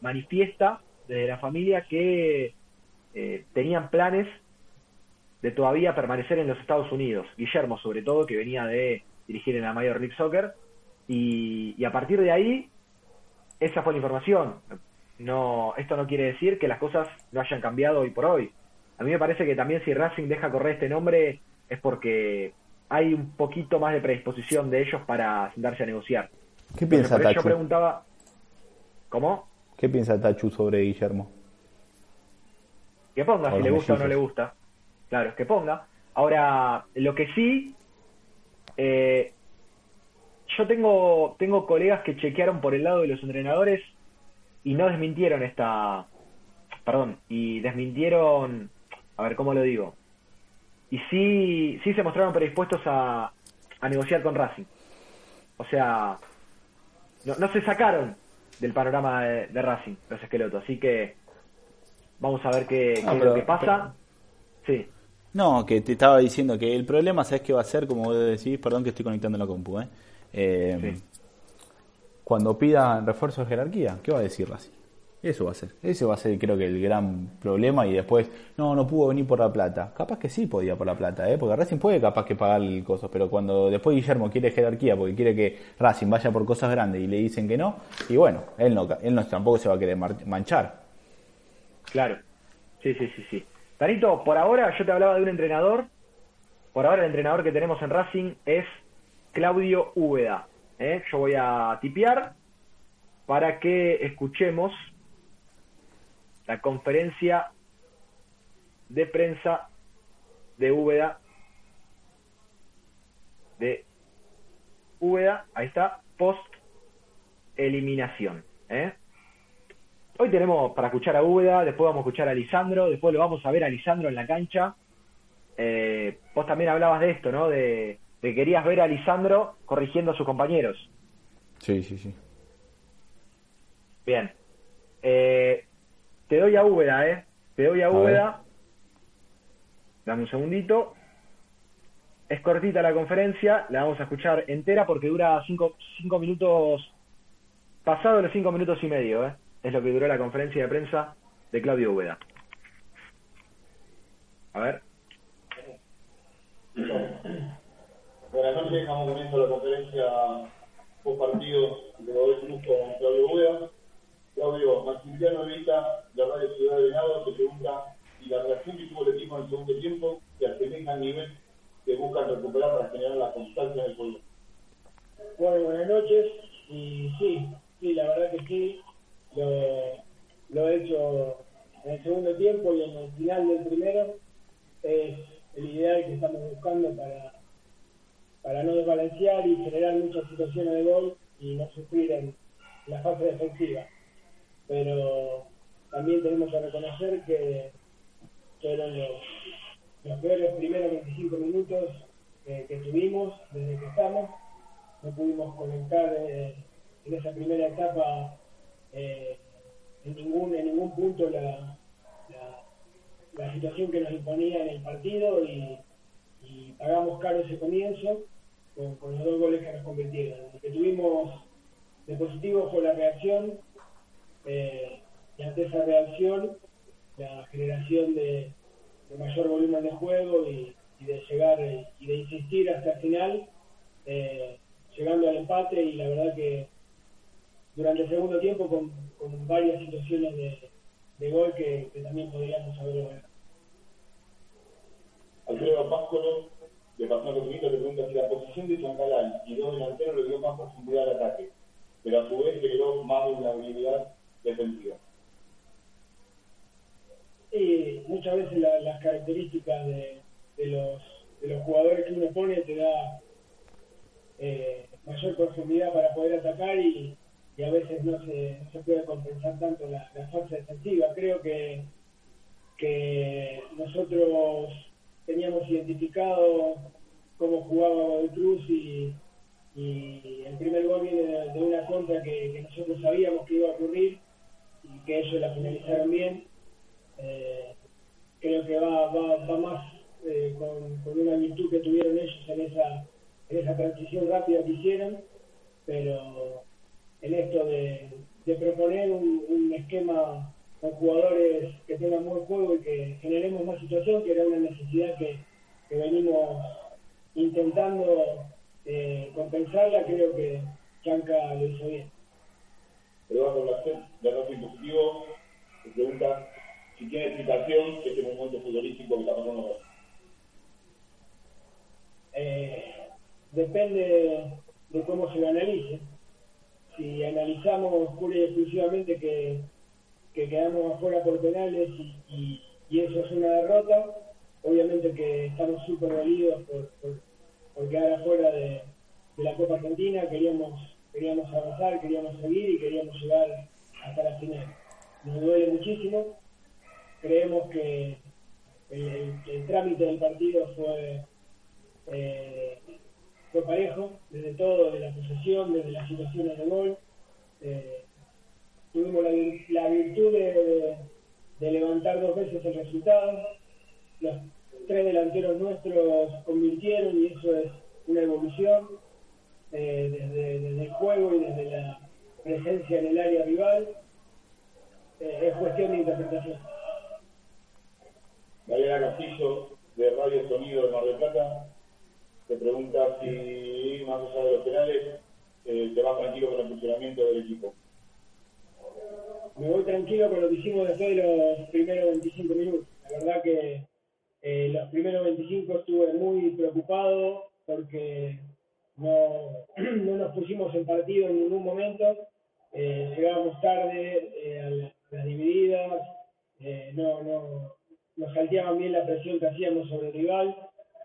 manifiesta desde la familia que tenían planes de todavía permanecer en los Estados Unidos. Guillermo, sobre todo, que venía de dirigir en la Major League Soccer. Y, a partir de ahí, esa fue la información. No, esto no quiere decir que las cosas no hayan cambiado hoy por hoy. A mí me parece que también si Racing deja correr este nombre es porque hay un poquito más de predisposición de ellos para sentarse a negociar. ¿Qué piensa Tachu? Yo preguntaba, ¿cómo? ¿Qué piensa Tachu sobre Guillermo? Que ponga si le gusta o no le gusta. Claro, es que ponga. Ahora, lo que sí, eh, yo tengo, tengo colegas que chequearon por el lado de los entrenadores y no desmintieron esta, perdón, y desmintieron, a ver cómo lo digo, y sí, sí se mostraron predispuestos a, a negociar con Racing. O sea, no, no se sacaron del panorama de, Racing los esqueletos, así que vamos a ver qué, qué es lo que pasa. Sí. No, que te estaba diciendo que el problema, ¿sabes qué va a ser? Como vos decís, perdón que estoy conectando la compu, ¿eh? Eh Cuando pida refuerzo de jerarquía, ¿qué va a decir así? Eso va a ser. Ese va a ser, creo que, el gran problema. Y después, no, no pudo venir por la plata. Capaz que sí podía por la plata, ¿eh? Porque Racing puede capaz que pagar el coso. Pero cuando después Guillermo quiere jerarquía porque quiere que Racing vaya por cosas grandes y le dicen que no, y bueno, él no, él no tampoco se va a querer manchar. Claro. Sí, sí, sí, sí. Tanito, por ahora yo te hablaba de un entrenador. Por ahora el entrenador que tenemos en Racing es Claudio Úbeda. ¿eh? Yo voy a tipear para que escuchemos la conferencia de prensa de Úbeda. De Úbeda, ahí está, post eliminación. ¿eh? Hoy tenemos para escuchar a Úbeda, después vamos a escuchar a Lisandro, después lo vamos a ver a Lisandro en la cancha. Eh, vos también hablabas de esto, ¿no? De, que querías ver a Lisandro corrigiendo a sus compañeros. Sí, sí, sí. Bien. Eh, te doy a Úbeda, ¿eh? Te doy a, Úbeda. Dame un segundito. Es cortita la conferencia, la vamos a escuchar entera porque dura cinco, cinco minutos, pasado los cinco minutos y medio, ¿eh? es lo que duró la conferencia de prensa de Claudio Ubeda. A ver. Buenas noches, estamos comienzo la conferencia post partido de los Cruz con Claudio Ubeda. Claudio, Maximiliano Evita, de Radio Ciudad de Venado, se pregunta si la reacción que tuvo el equipo en el segundo tiempo se asemeja al nivel que buscan recuperar para generar la constancia en el juego. Bueno, buenas noches. Y sí, sí, la verdad que sí lo, he hecho en el segundo tiempo y en el final del primero. Es el ideal que estamos buscando para, para no desbalancear y generar muchas situaciones de gol y no sufrir en la fase defensiva. Pero también tenemos que reconocer que fueron los, peores primeros 25 minutos que, tuvimos desde que estamos. No pudimos conectar eh, en esa primera etapa eh, en, ningún, en ningún punto la, la, situación que nos imponía en el partido y, pagamos caro ese comienzo con, los dos goles que nos convirtieron. que tuvimos positivo fue la reacción eh, y ante esa reacción la generación de, mayor volumen de juego y, de llegar y de insistir hasta el final, eh, llegando al empate y la verdad que durante el segundo tiempo con, varias situaciones de, gol que, también podríamos haber ganado. Alfredo Páscolo, de Pasaje Finito, le pregunta si la posición de Chancalán y dos delanteros le dio más profundidad al ataque, pero a su vez generó más vulnerabilidad defensiva. Y muchas veces las características de, los, jugadores que uno pone te da eh, mayor profundidad para poder atacar y, a veces no se, no se puede compensar tanto la, la fuerza defensiva. Creo que, que nosotros teníamos identificado cómo jugaba Cruz y, el primer gol viene de, una contra que, nosotros sabíamos que iba a ocurrir y que ellos la finalizaron bien. Eh, creo que va, más eh, con, una virtud que tuvieron ellos en esa, en esa transición rápida que hicieron, pero en esto de, proponer un, esquema con jugadores que tengan buen juego y que generemos más situación, que era una necesidad que, venimos intentando eh, compensarla, creo que Chanca lo hizo bien. Eduardo Blasquet, de Racing Positivo, se pregunta si tiene explicación este momento futbolístico que está pasando eh, depende de cómo se lo analice. Si analizamos pura y exclusivamente que, quedamos afuera por penales y, eso es una derrota, obviamente que estamos súper dolidos por, quedar afuera de, la Copa Argentina, queríamos, queríamos avanzar, queríamos seguir y queríamos llegar hasta la final. Nos duele muchísimo, creemos que el trámite del partido fue eh, fue parejo, desde todo, desde la posesión, desde las situaciones de gol. Eh, tuvimos la, virtud de, levantar dos veces el resultado. Los tres delanteros nuestros convirtieron y eso es una evolución eh, desde, el juego y desde la presencia en el área rival. es cuestión de interpretación. Mariana Castillo, de Radio Sonido de Mar del Plata te pregunta si, más allá de los penales, eh, te vas tranquilo con el funcionamiento del equipo. Me voy tranquilo con lo que hicimos después de los primeros 25 minutos. La verdad que eh, los primeros 25 estuve muy preocupado porque no, no nos pusimos en partido en ningún momento. Eh, llegábamos tarde eh, a, las divididas, no, no, nos salteaban bien la presión que hacíamos sobre el rival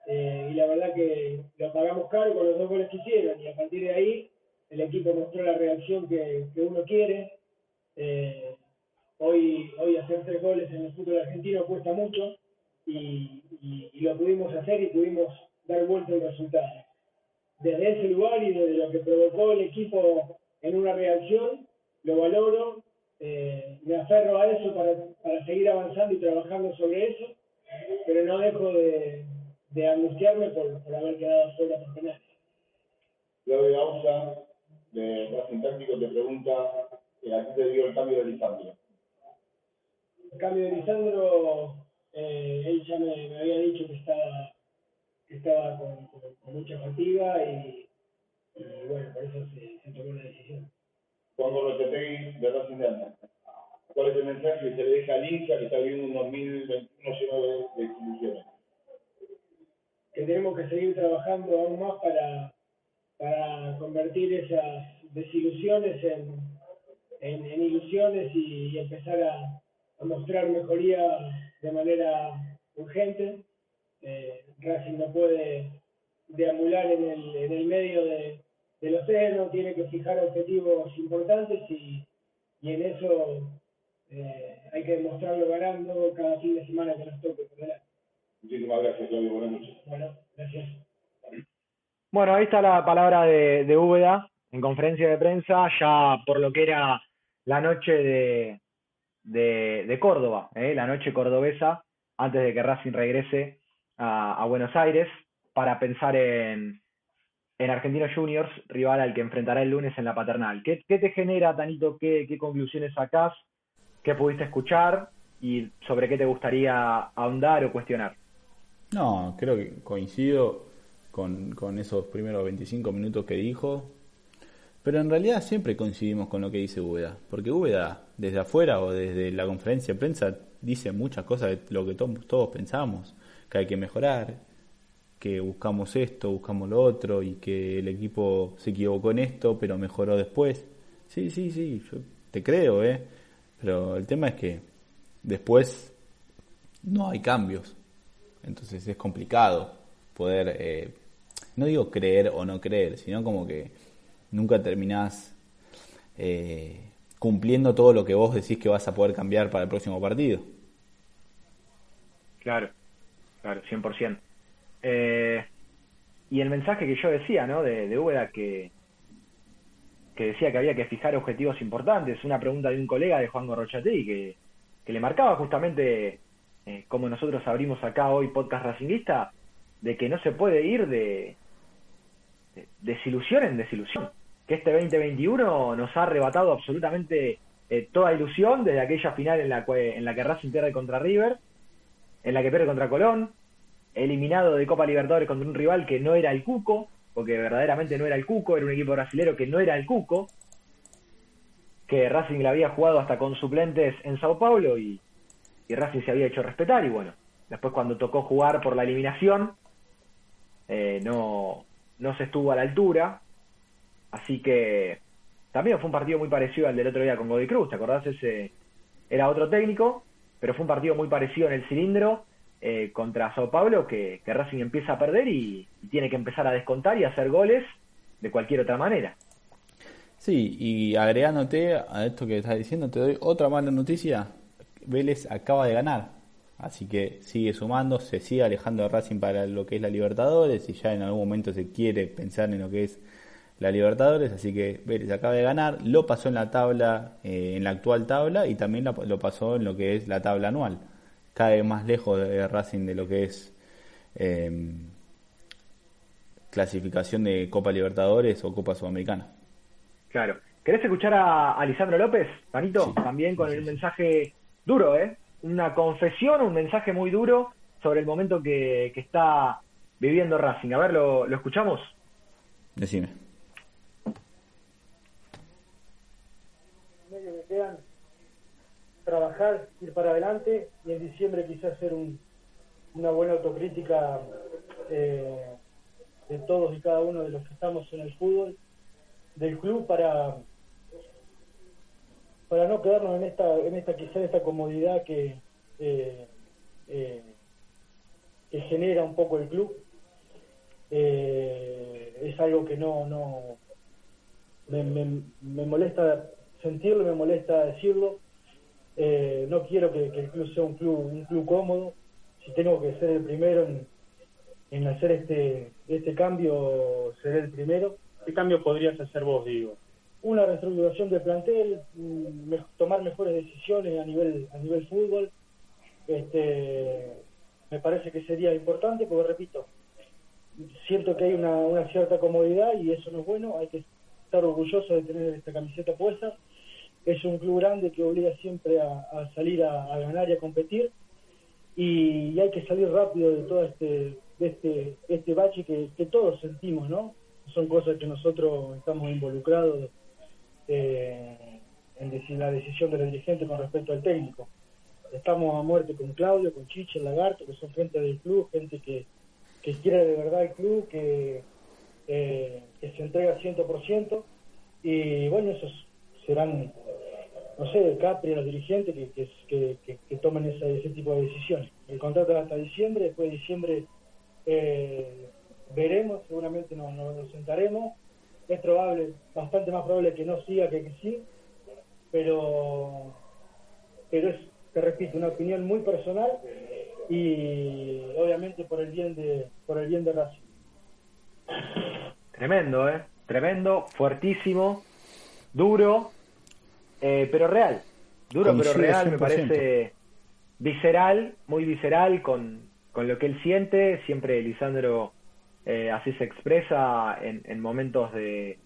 eh, y la verdad que lo pagamos caro con los dos goles que hicieron y a partir de ahí el equipo mostró la reacción que, uno quiere. Eh, hoy, hoy hacer tres goles en el fútbol argentino cuesta mucho y, lo pudimos hacer y pudimos dar vuelta al resultado. Desde ese lugar y desde lo que provocó el equipo en una reacción, lo valoro, eh, me aferro a eso para, para seguir avanzando y trabajando sobre eso, pero no dejo de, de angustiarme por, por haber quedado fuera por penales. Claudia Ausa, de Racing Táctico, te pregunta eh, ¿a qué te dio el cambio de Lisandro? El cambio de Lisandro, eh, él ya me, había dicho que estaba, que estaba con, con, mucha fatiga y, y, bueno, por eso se, se tomó la decisión. Juan Gorrotetegui, de Racing de Anda. ¿Cuál es el mensaje que se le deja a hincha que está viviendo un 2021 lleno de, de que tenemos que seguir trabajando aún más para, para convertir esas desilusiones en, en, ilusiones y, empezar a, mostrar mejoría de manera urgente. Eh, Racing no puede deambular en el, en el medio de, de los no tiene que fijar objetivos importantes y, y en eso eh, hay que demostrarlo ganando cada fin de semana que nos toque delante. Muchísimas gracias, Claudio. Buenas noches. Bueno, gracias. Bueno, ahí está la palabra de, de Úbeda en conferencia de prensa, ya por lo que era la noche de, de, Córdoba, ¿eh? la noche cordobesa, antes de que Racing regrese a, Buenos Aires, para pensar en, en Argentinos Juniors, rival al que enfrentará el lunes en la paternal. ¿Qué, te genera, Tanito? ¿Qué, ¿Qué conclusiones sacás? ¿Qué pudiste escuchar? ¿Y sobre qué te gustaría ahondar o cuestionar? No, creo que coincido con, con esos primeros 25 minutos que dijo. Pero en realidad siempre coincidimos con lo que dice Úbeda, porque Úbeda desde afuera o desde la conferencia de prensa dice muchas cosas de lo que todos pensamos, que hay que mejorar, que buscamos esto, buscamos lo otro y que el equipo se equivocó en esto, pero mejoró después. Sí, sí, sí, yo te creo, ¿eh? Pero el tema es que después no hay cambios. Entonces es complicado poder, eh, no digo creer o no creer, sino como que nunca terminás eh, cumpliendo todo lo que vos decís que vas a poder cambiar para el próximo partido. Claro, claro, 100%. Eh, y el mensaje que yo decía, ¿no? De, de que, que decía que había que fijar objetivos importantes. Una pregunta de un colega de Juan Gorrochati que, que le marcaba justamente, eh, como nosotros abrimos acá hoy Podcast Racinguista, de que no se puede ir de, desilusión en desilusión. Que este 2021 nos ha arrebatado absolutamente eh, toda ilusión desde aquella final en la, en la que Racing pierde contra River, en la que pierde contra Colón, eliminado de Copa Libertadores contra un rival que no era el Cuco, porque verdaderamente no era el Cuco, era un equipo brasilero que no era el Cuco, que Racing le había jugado hasta con suplentes en Sao Paulo y, Racing se había hecho respetar y bueno, después cuando tocó jugar por la eliminación eh, no, no se estuvo a la altura, así que también fue un partido muy parecido al del otro día con Godoy Cruz, ¿te acordás? Ese era otro técnico, pero fue un partido muy parecido en el cilindro eh, contra Sao Paulo que, Racing empieza a perder y, tiene que empezar a descontar y hacer goles de cualquier otra manera. Sí, y agregándote a esto que estás diciendo, te doy otra mala noticia. Vélez acaba de ganar, así que sigue sumando, se sigue alejando de Racing para lo que es la Libertadores y ya en algún momento se quiere pensar en lo que es la Libertadores, así que Vélez acaba de ganar, lo pasó en la tabla, eh, en la actual tabla y también lo pasó en lo que es la tabla anual cae más lejos de Racing de lo que es em, clasificación de Copa Libertadores o Copa Sudamericana. Claro. ¿Querés escuchar a, Lisandro López, Panito? También con el mensaje duro, ¿eh? Una confesión, un mensaje muy duro sobre el momento que, está viviendo Racing. A ver, ¿lo, lo escuchamos? Decime. Trabajar, ir para adelante y en diciembre quizás hacer una buena autocrítica eh, de todos y cada uno de los que estamos en el fútbol, del club para para no quedarnos en esta en esta quizás esta comodidad que eh, eh, que genera un poco el club. Es algo que no no me, me molesta sentirlo me molesta decirlo eh, no quiero que, el club sea un club, un club cómodo. Si tengo que ser el primero en, hacer este, este cambio, seré el primero. ¿Qué cambio podrías hacer vos, digo? Una reestructuración del plantel, mm, tomar mejores decisiones a nivel, a nivel fútbol. Este, me parece que sería importante, porque repito, siento que hay una, una cierta comodidad y eso no es bueno. Hay que estar orgulloso de tener esta camiseta puesta es un club grande que obliga siempre a, salir a, ganar y a competir. Y, hay que salir rápido de todo este este este bache que, todos sentimos no son cosas que nosotros estamos involucrados eh, en la decisión de los dirigentes con respecto al técnico. Estamos a muerte con Claudio con Chiche Lagarto que son gente del club gente que, quiere de verdad el club que eh, que se entrega 100% y bueno esos serán no sé, el Capri, los dirigentes que, que, que, tomen ese, ese tipo de decisiones. El contrato hasta diciembre, después de diciembre eh, veremos, seguramente nos, nos, sentaremos. Es probable, bastante más probable que no siga que que sí, pero, pero es, te repito, una opinión muy personal y obviamente por el bien de, por el bien de Racing. Tremendo, ¿eh? Tremendo, fuertísimo, duro, eh, pero real. Duro pero real, me parece visceral, muy visceral con, con lo que él siente. Siempre Lisandro eh, así se expresa en, en momentos de,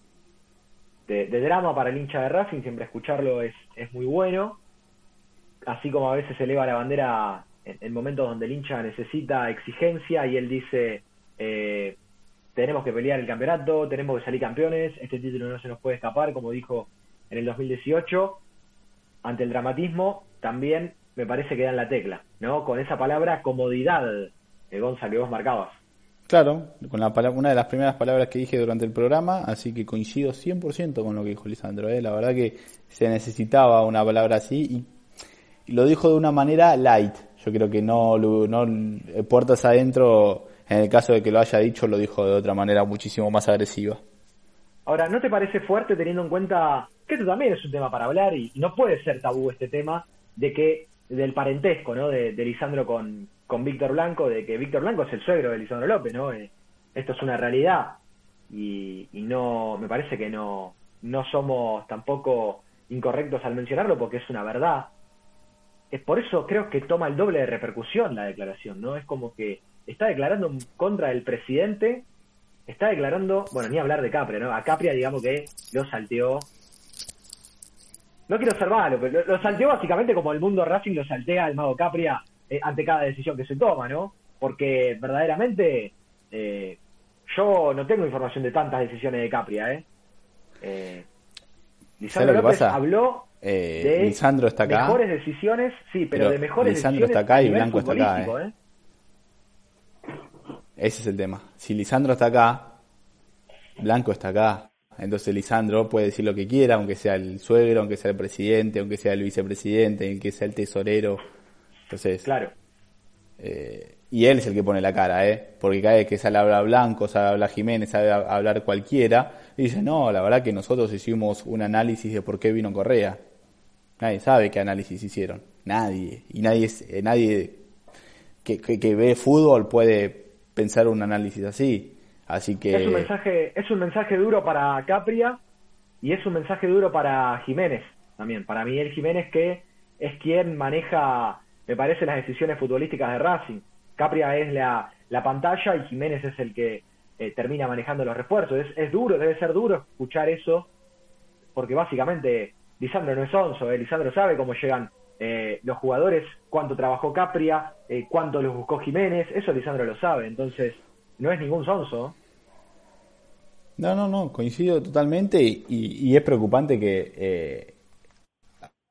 de, drama para el hincha de Racing, siempre escucharlo es, es muy bueno, así como a veces se eleva la bandera en, momentos donde el hincha necesita exigencia y él dice, eh, tenemos que pelear el campeonato, tenemos que salir campeones, este título no se nos puede escapar, como dijo en el 2018, ante el dramatismo, también me parece que dan la tecla, ¿no? Con esa palabra comodidad, eh, Gonzalo, que vos marcabas. Claro, con la una de las primeras palabras que dije durante el programa, así que coincido 100% con lo que dijo Lisandro. ¿eh? La verdad que se necesitaba una palabra así y, lo dijo de una manera light. Yo creo que no, no eh, puertas adentro, en el caso de que lo haya dicho, lo dijo de otra manera muchísimo más agresiva. Ahora, ¿no te parece fuerte teniendo en cuenta que esto también es un tema para hablar y no puede ser tabú este tema de que del parentesco, ¿no? De, Lisandro con, con Víctor Blanco, de que Víctor Blanco es el suegro de Lisandro López, ¿no? Eh, esto es una realidad y, y, no, me parece que no, no somos tampoco incorrectos al mencionarlo porque es una verdad. Es por eso creo que toma el doble de repercusión la declaración, ¿no? Es como que está declarando contra del presidente, está declarando, bueno, ni hablar de Capria, ¿no? A Capria digamos que lo salteó no quiero ser malo, pero lo, salteó básicamente como el mundo Racing lo saltea el mago Capria eh, ante cada decisión que se toma, ¿no? Porque verdaderamente eh, yo no tengo información de tantas decisiones de Capria, ¿eh? eh Lisandro López habló de Lisandro está acá. mejores decisiones, sí, pero, de mejores Lisandro está acá y Blanco está acá, Ese es el tema. Si Lisandro está acá, Blanco está acá. Entonces Lisandro puede decir lo que quiera, aunque sea el suegro, aunque sea el presidente, aunque sea el vicepresidente, aunque sea el tesorero. Entonces, claro. Eh, y él es el que pone la cara, ¿eh? Porque cada vez que sale a hablar Blanco, sale a hablar Jiménez, sale a hablar cualquiera, y dice, no, la verdad que nosotros hicimos un análisis de por qué vino Correa. Nadie sabe qué análisis hicieron. Nadie. Y nadie, eh, nadie que, que ve fútbol puede pensar un análisis así. Así que... Es un mensaje, es un mensaje duro para Capria y es un mensaje duro para Jiménez también. Para Miguel Jiménez que es quien maneja, me parece, las decisiones futbolísticas de Racing. Capria es la, la pantalla y Jiménez es el que eh, termina manejando los refuerzos. Es, es, duro, debe ser duro escuchar eso, porque básicamente Lisandro no es onzo, eh. Lisandro sabe cómo llegan eh, los jugadores, cuánto trabajó Capria, eh, cuánto los buscó Jiménez, eso Lisandro lo sabe, entonces no es ningún sonso. No, no, no, coincido totalmente y, es preocupante que eh,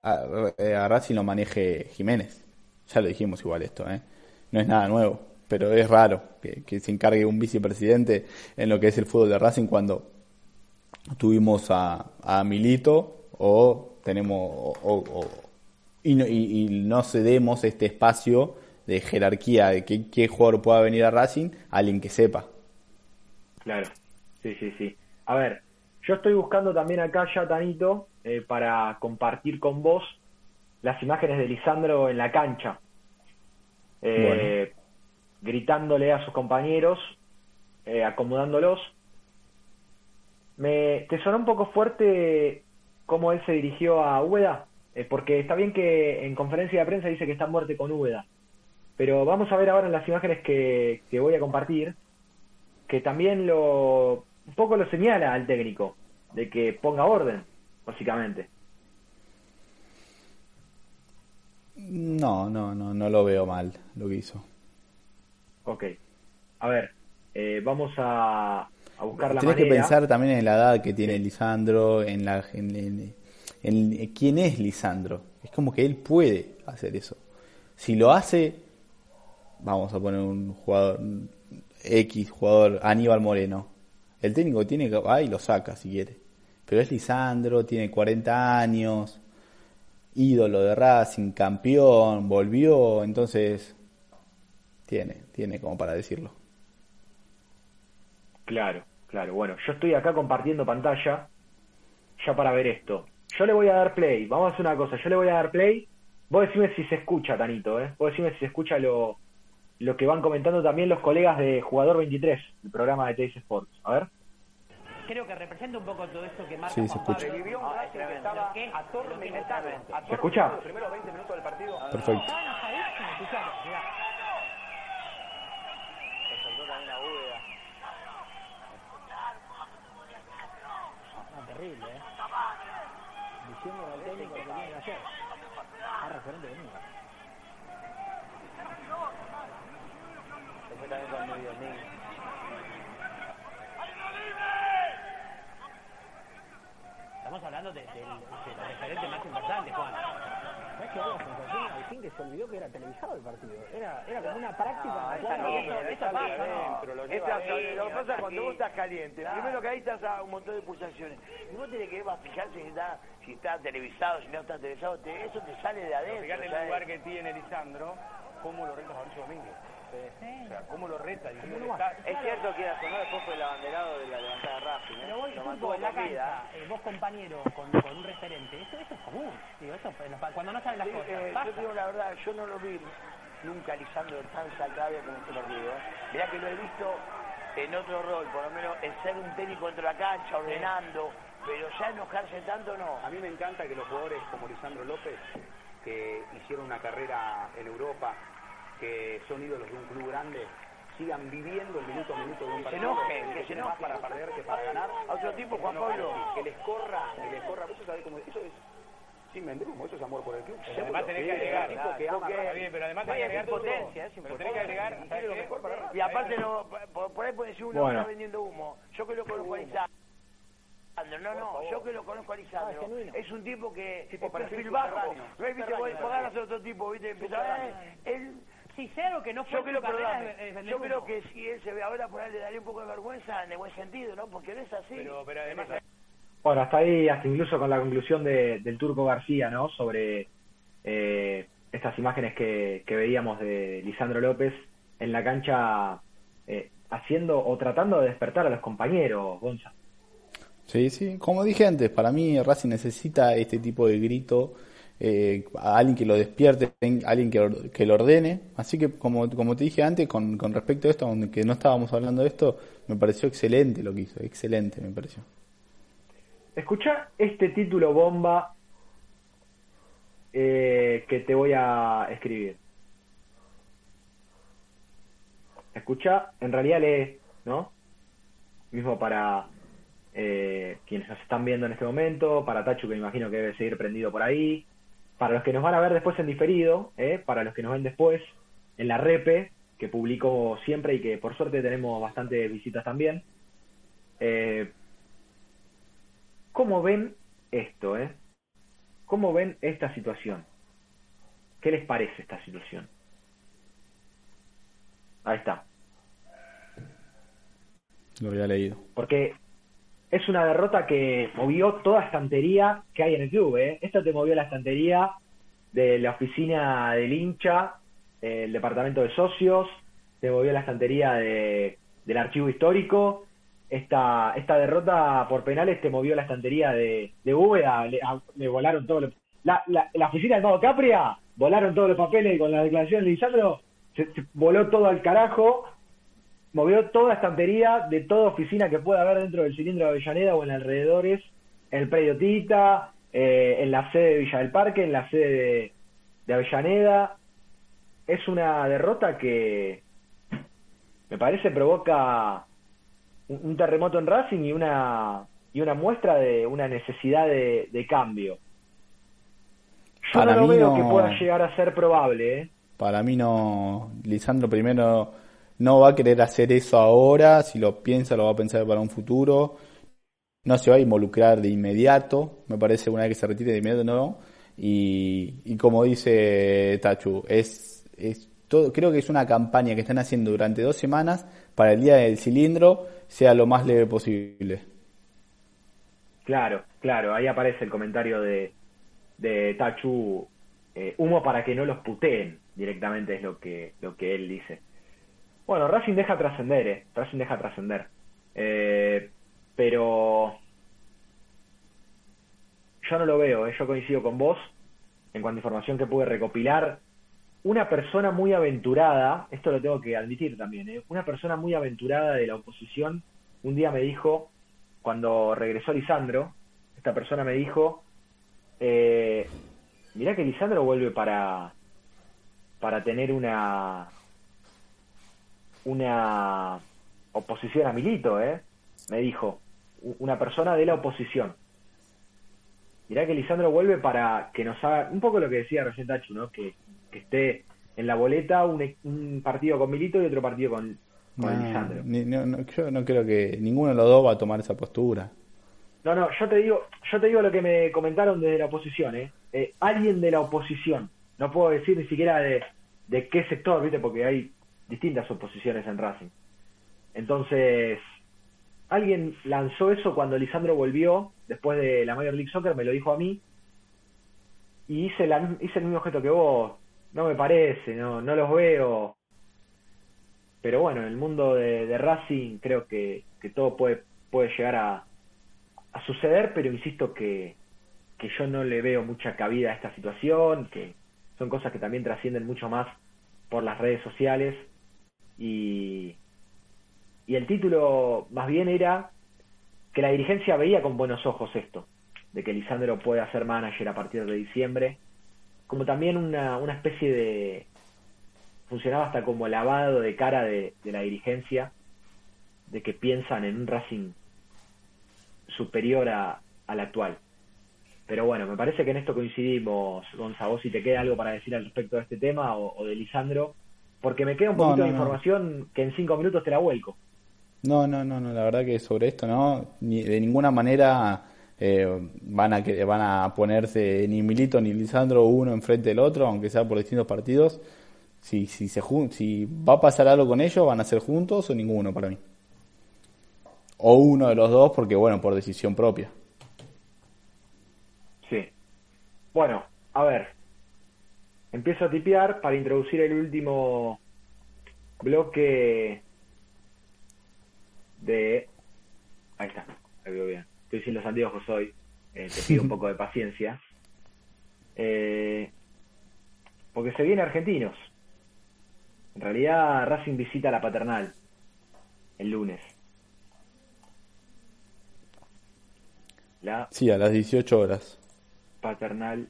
a, Racing lo maneje Jiménez. Ya lo dijimos igual esto, ¿eh? No es nada nuevo, pero es raro que, se encargue un vicepresidente en lo que es el fútbol de Racing cuando tuvimos a, Milito o tenemos y, no, y, no cedemos este espacio de jerarquía de que, qué jugador pueda venir a Racing a alguien que sepa. Claro. Sí, sí, sí. A ver, yo estoy buscando también acá ya, Tanito, eh, para compartir con vos las imágenes de Lisandro en la cancha. Eh, gritándole a sus compañeros, eh, acomodándolos. Me, ¿Te suena un poco fuerte cómo él se dirigió a Úbeda? Porque está bien que en conferencia de prensa dice que está muerte con Úbeda. Pero vamos a ver ahora en las imágenes que, que voy a compartir, que también lo, un poco lo señala al técnico, de que ponga orden, básicamente. No, no, no, no lo veo mal lo que hizo. Ok. A ver, eh, vamos a, a buscar la Tienes que pensar también en la edad que tiene Lisandro, en, la, en, en, quién es Lisandro. Es como que él puede hacer eso. Si lo hace, vamos a poner un jugador X, jugador Aníbal Moreno el técnico tiene que, ahí lo saca si quiere. Pero es Lisandro, tiene 40 años, ídolo de Racing, campeón, volvió, entonces tiene, tiene como para decirlo. Claro, claro. Bueno, yo estoy acá compartiendo pantalla ya para ver esto yo le voy a dar play, vamos a hacer una cosa, yo le voy a dar play, vos decime si se escucha, Tanito, ¿eh? vos decime si se escucha lo, lo que van comentando también los colegas de Jugador 23, el programa de Teis Sports. A ver. Creo que representa un poco todo esto que Marcos sí, se escucha. Vivió ¿Se escucha? Los primeros 20 minutos del partido. Ah, perfecto. Ah, terrible, ¿eh? Fin que se olvidó que era televisado el partido? Era, era como una práctica. No, bien, eso- eso pasa, ¿no? lo Esto lleva es- bien, lo que pasa es cuando vos estás caliente, Claro. primero que ahí estás a un montón de pulsaciones. Y vos tenés que fijarse si está, si está televisado, si no está televisado, te- eso te sale de adentro. Fíjate el lugar que tiene Lisandro, cómo lo reta Mauricio Domínguez. O sea, cómo lo reta. está- Es cierto que era sonó después fue el abanderado de la levantada de Racing. ¿eh? Pero vos, Lo mantuvo en la cancha, eh, vos compañero con, con un referente, eso, eso es común. Digo, eso en la- cuando no saben las Sí, cosas. eh, pasa. yo digo la verdad, yo no lo vi nunca Lisandro tan sacado como este partido. ¿eh? Mirá que lo he visto en otro rol, por lo menos en ser un técnico dentro de la cancha, ordenando, pero ya enojarse tanto no. A mí me encanta que los jugadores como Lisandro López, que hicieron una carrera en Europa, que son ídolos de un club grande, sigan viviendo el minuto a minuto de un se partido. enojen, que se tienen más enojen. para perder que para ganar. A otro tipo, Que Juan no Pablo. Que les corra, que les corra. Eso, sabe cómo- eso es sin vendrumo, eso es amor por el club. Pero además tenés que agregar, tipo que ama porque- bien, pero además tenés que agregar todo. impotencia, es Pero tenés que agregar, Y ¿sabes quiere lo mejor para. Y aparte, no, por, por ahí puede decir uno Bueno. está vendiendo humo. Yo que lo conozco a Lisandro. No, no, yo que lo conozco a Lisandro. es un tipo que Tipo es perfil perfil bajo. No es, viste, vos a otro tipo, viste, empezás, eh, él, Sí, sé algo que no fue yo creo, su carrera perdóname, es- es vender yo creo humo. que si él se ve ahora por ahí le daría un poco de vergüenza en el buen sentido, ¿no? Porque no es así. Pero, pero además, Bueno, hasta ahí, hasta incluso con la conclusión de- del Turco García, ¿no? Sobre eh, estas imágenes que, que veíamos de Lisandro López en la cancha eh, haciendo o tratando de despertar a los compañeros, Gonza. Sí, sí, como dije antes, para mí Racing necesita este tipo de grito, eh, a alguien que lo despierte, alguien que, que lo ordene. Así que, como, te dije antes, con, con respecto a esto, aunque no estábamos hablando de esto, me pareció excelente lo que hizo, excelente me pareció. Escucha este título bomba eh, que te voy a escribir. Escucha, en realidad lee, ¿no? Mismo para eh, quienes nos están viendo en este momento, para Tachu que me imagino que debe seguir prendido por ahí, para los que nos van a ver después en diferido, ¿eh? para los que nos ven después en la repe, que publico siempre y que por suerte tenemos bastantes visitas también. Eh, ¿Cómo ven esto, eh? ¿Cómo ven esta situación? ¿Qué les parece esta situación? Ahí está. Lo había leído. Porque es una derrota que movió toda estantería que hay en el club, ¿eh? Esto te movió la estantería de la oficina del hincha, eh, el departamento de socios, te movió la estantería de, del archivo histórico. Esta, esta derrota por penales te movió la estantería de, de le, volaron todos. La, la, la oficina del Mago Capria, volaron todos los papeles con la declaración de Lisandro, se, se voló todo al carajo, movió toda estantería de toda oficina que pueda haber dentro del cilindro de Avellaneda o en alrededores, en el predio Tita, eh, en la sede de Villa del Parque, en la sede de, de Avellaneda. Es una derrota que me parece provoca un, un terremoto en Racing y una y una muestra de una necesidad de, de cambio. Yo Para no lo mí veo no- que pueda llegar a ser probable, ¿eh? Para mí no, Lisandro primero no va a querer hacer eso ahora, si lo piensa lo va a pensar para un futuro, no se va a involucrar de inmediato, me parece una vez que se retire de inmediato no, y, y como dice Tachu, es, es todo, creo que es una campaña que están haciendo durante dos semanas para el día del cilindro sea lo más leve posible. Claro, claro, ahí aparece el comentario de, de Tachu, eh, humo para que no los puteen, directamente es lo que, lo que él dice. Bueno, Racing deja trascender, eh, Racing deja trascender. Eh, pero yo no lo veo, eh, yo coincido con vos en cuanto a información que pude recopilar. Una persona muy aventurada, esto lo tengo que admitir también, eh, una persona muy aventurada de la oposición un día me dijo, cuando regresó Lisandro, esta persona me dijo, eh, mirá que Lisandro vuelve para, para tener una, una oposición a Milito, ¿eh? Me dijo, una persona de la oposición. mirá que Lisandro vuelve para que nos haga un poco lo que decía recién Tachu, ¿no? Que, que esté en la boleta un, un partido con Milito y otro partido con, con No, Lisandro. ni- no, no, yo no creo que ninguno de los dos va a tomar esa postura. No, no, yo te digo, yo te digo lo que me comentaron desde la oposición, ¿eh? Eh, alguien de la oposición, no puedo decir ni siquiera de, de qué sector, ¿viste? Porque hay distintas oposiciones en Racing. Entonces, alguien lanzó eso cuando Lisandro volvió, después de la Major League Soccer, me lo dijo a mí, y hice, la, hice el mismo gesto que vos. No me parece, no, no los veo. Pero bueno, en el mundo de, de Racing creo que, que todo puede, puede llegar a, a suceder, pero insisto que, que yo no le veo mucha cabida a esta situación, que son cosas que también trascienden mucho más por las redes sociales y, y el título más bien era que la dirigencia veía con buenos ojos esto, de que Lisandro pueda ser manager a partir de diciembre, como también una, una especie de... funcionaba hasta como lavado de cara de, la dirigencia, de que piensan en un Racing superior a, al actual. Pero bueno, me parece que en esto coincidimos, Gonzalo. Si te queda algo para decir al respecto de este tema o de Lisandro, porque me queda un poquito no, de no. información que en cinco minutos te la vuelco. No, no, no, no, la verdad que sobre esto no, ni, de ninguna manera eh, van a que, van a ponerse ni Milito ni Lisandro uno enfrente del otro, aunque sea por distintos partidos. Si, si se si va a pasar algo con ellos, van a ser juntos o ninguno para mí. O uno de los dos, porque bueno, por decisión propia. Sí. Bueno, a ver. Empiezo a tipear para introducir el último bloque de... Ahí está, ahí veo bien. Estoy sin los anteojos hoy. eh, te pido un poco de paciencia. Eh, porque se viene Argentinos. En realidad Racing visita la paternal el lunes. La Sí, a las 18 horas. paternal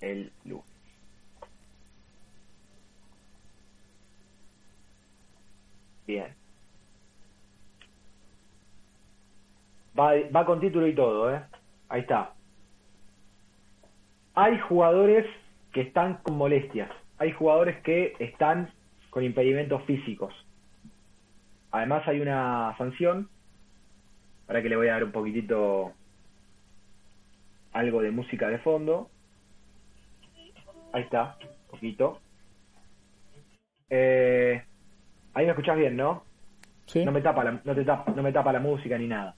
el lunes. Bien. Va, va con título y todo, ¿eh? Ahí está. Hay jugadores que están con molestias. Hay jugadores que están con impedimentos físicos. Además hay una sanción. Para que le voy a dar un poquitito algo de música de fondo. Ahí está, poquito. Eh, ahí me escuchás bien, ¿no? Sí. No me tapa la, no te tapa, no me tapa la música ni nada.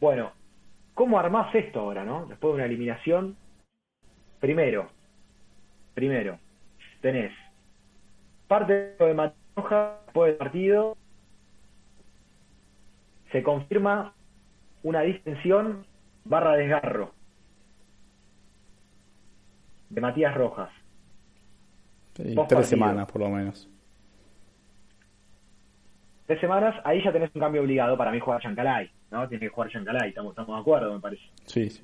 Bueno, ¿cómo armás esto ahora, no? Después de una eliminación. Primero, primero, tenés parte de Matoja después del partido. Se confirma una distensión barra desgarro de Matías Rojas. Tres partido. semanas por lo menos. Tres semanas, ahí ya tenés un cambio obligado para mí jugar Chancalay, ¿no? Tiene que jugar Chancalay, estamos, estamos de acuerdo, me parece. Sí, sí.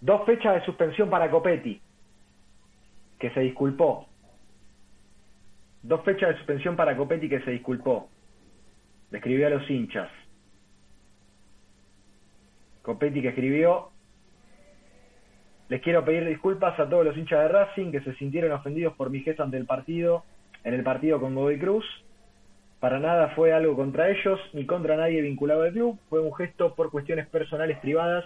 Dos fechas de suspensión para Copetti, que se disculpó. Dos fechas de suspensión para Copetti que se disculpó. Le escribió a los hinchas. Copetti que escribió, les quiero pedir disculpas a todos los hinchas de Racing que se sintieron ofendidos por mi gesto ante el partido, en el partido con Godoy Cruz. Para nada fue algo contra ellos ni contra nadie vinculado al club, fue un gesto por cuestiones personales privadas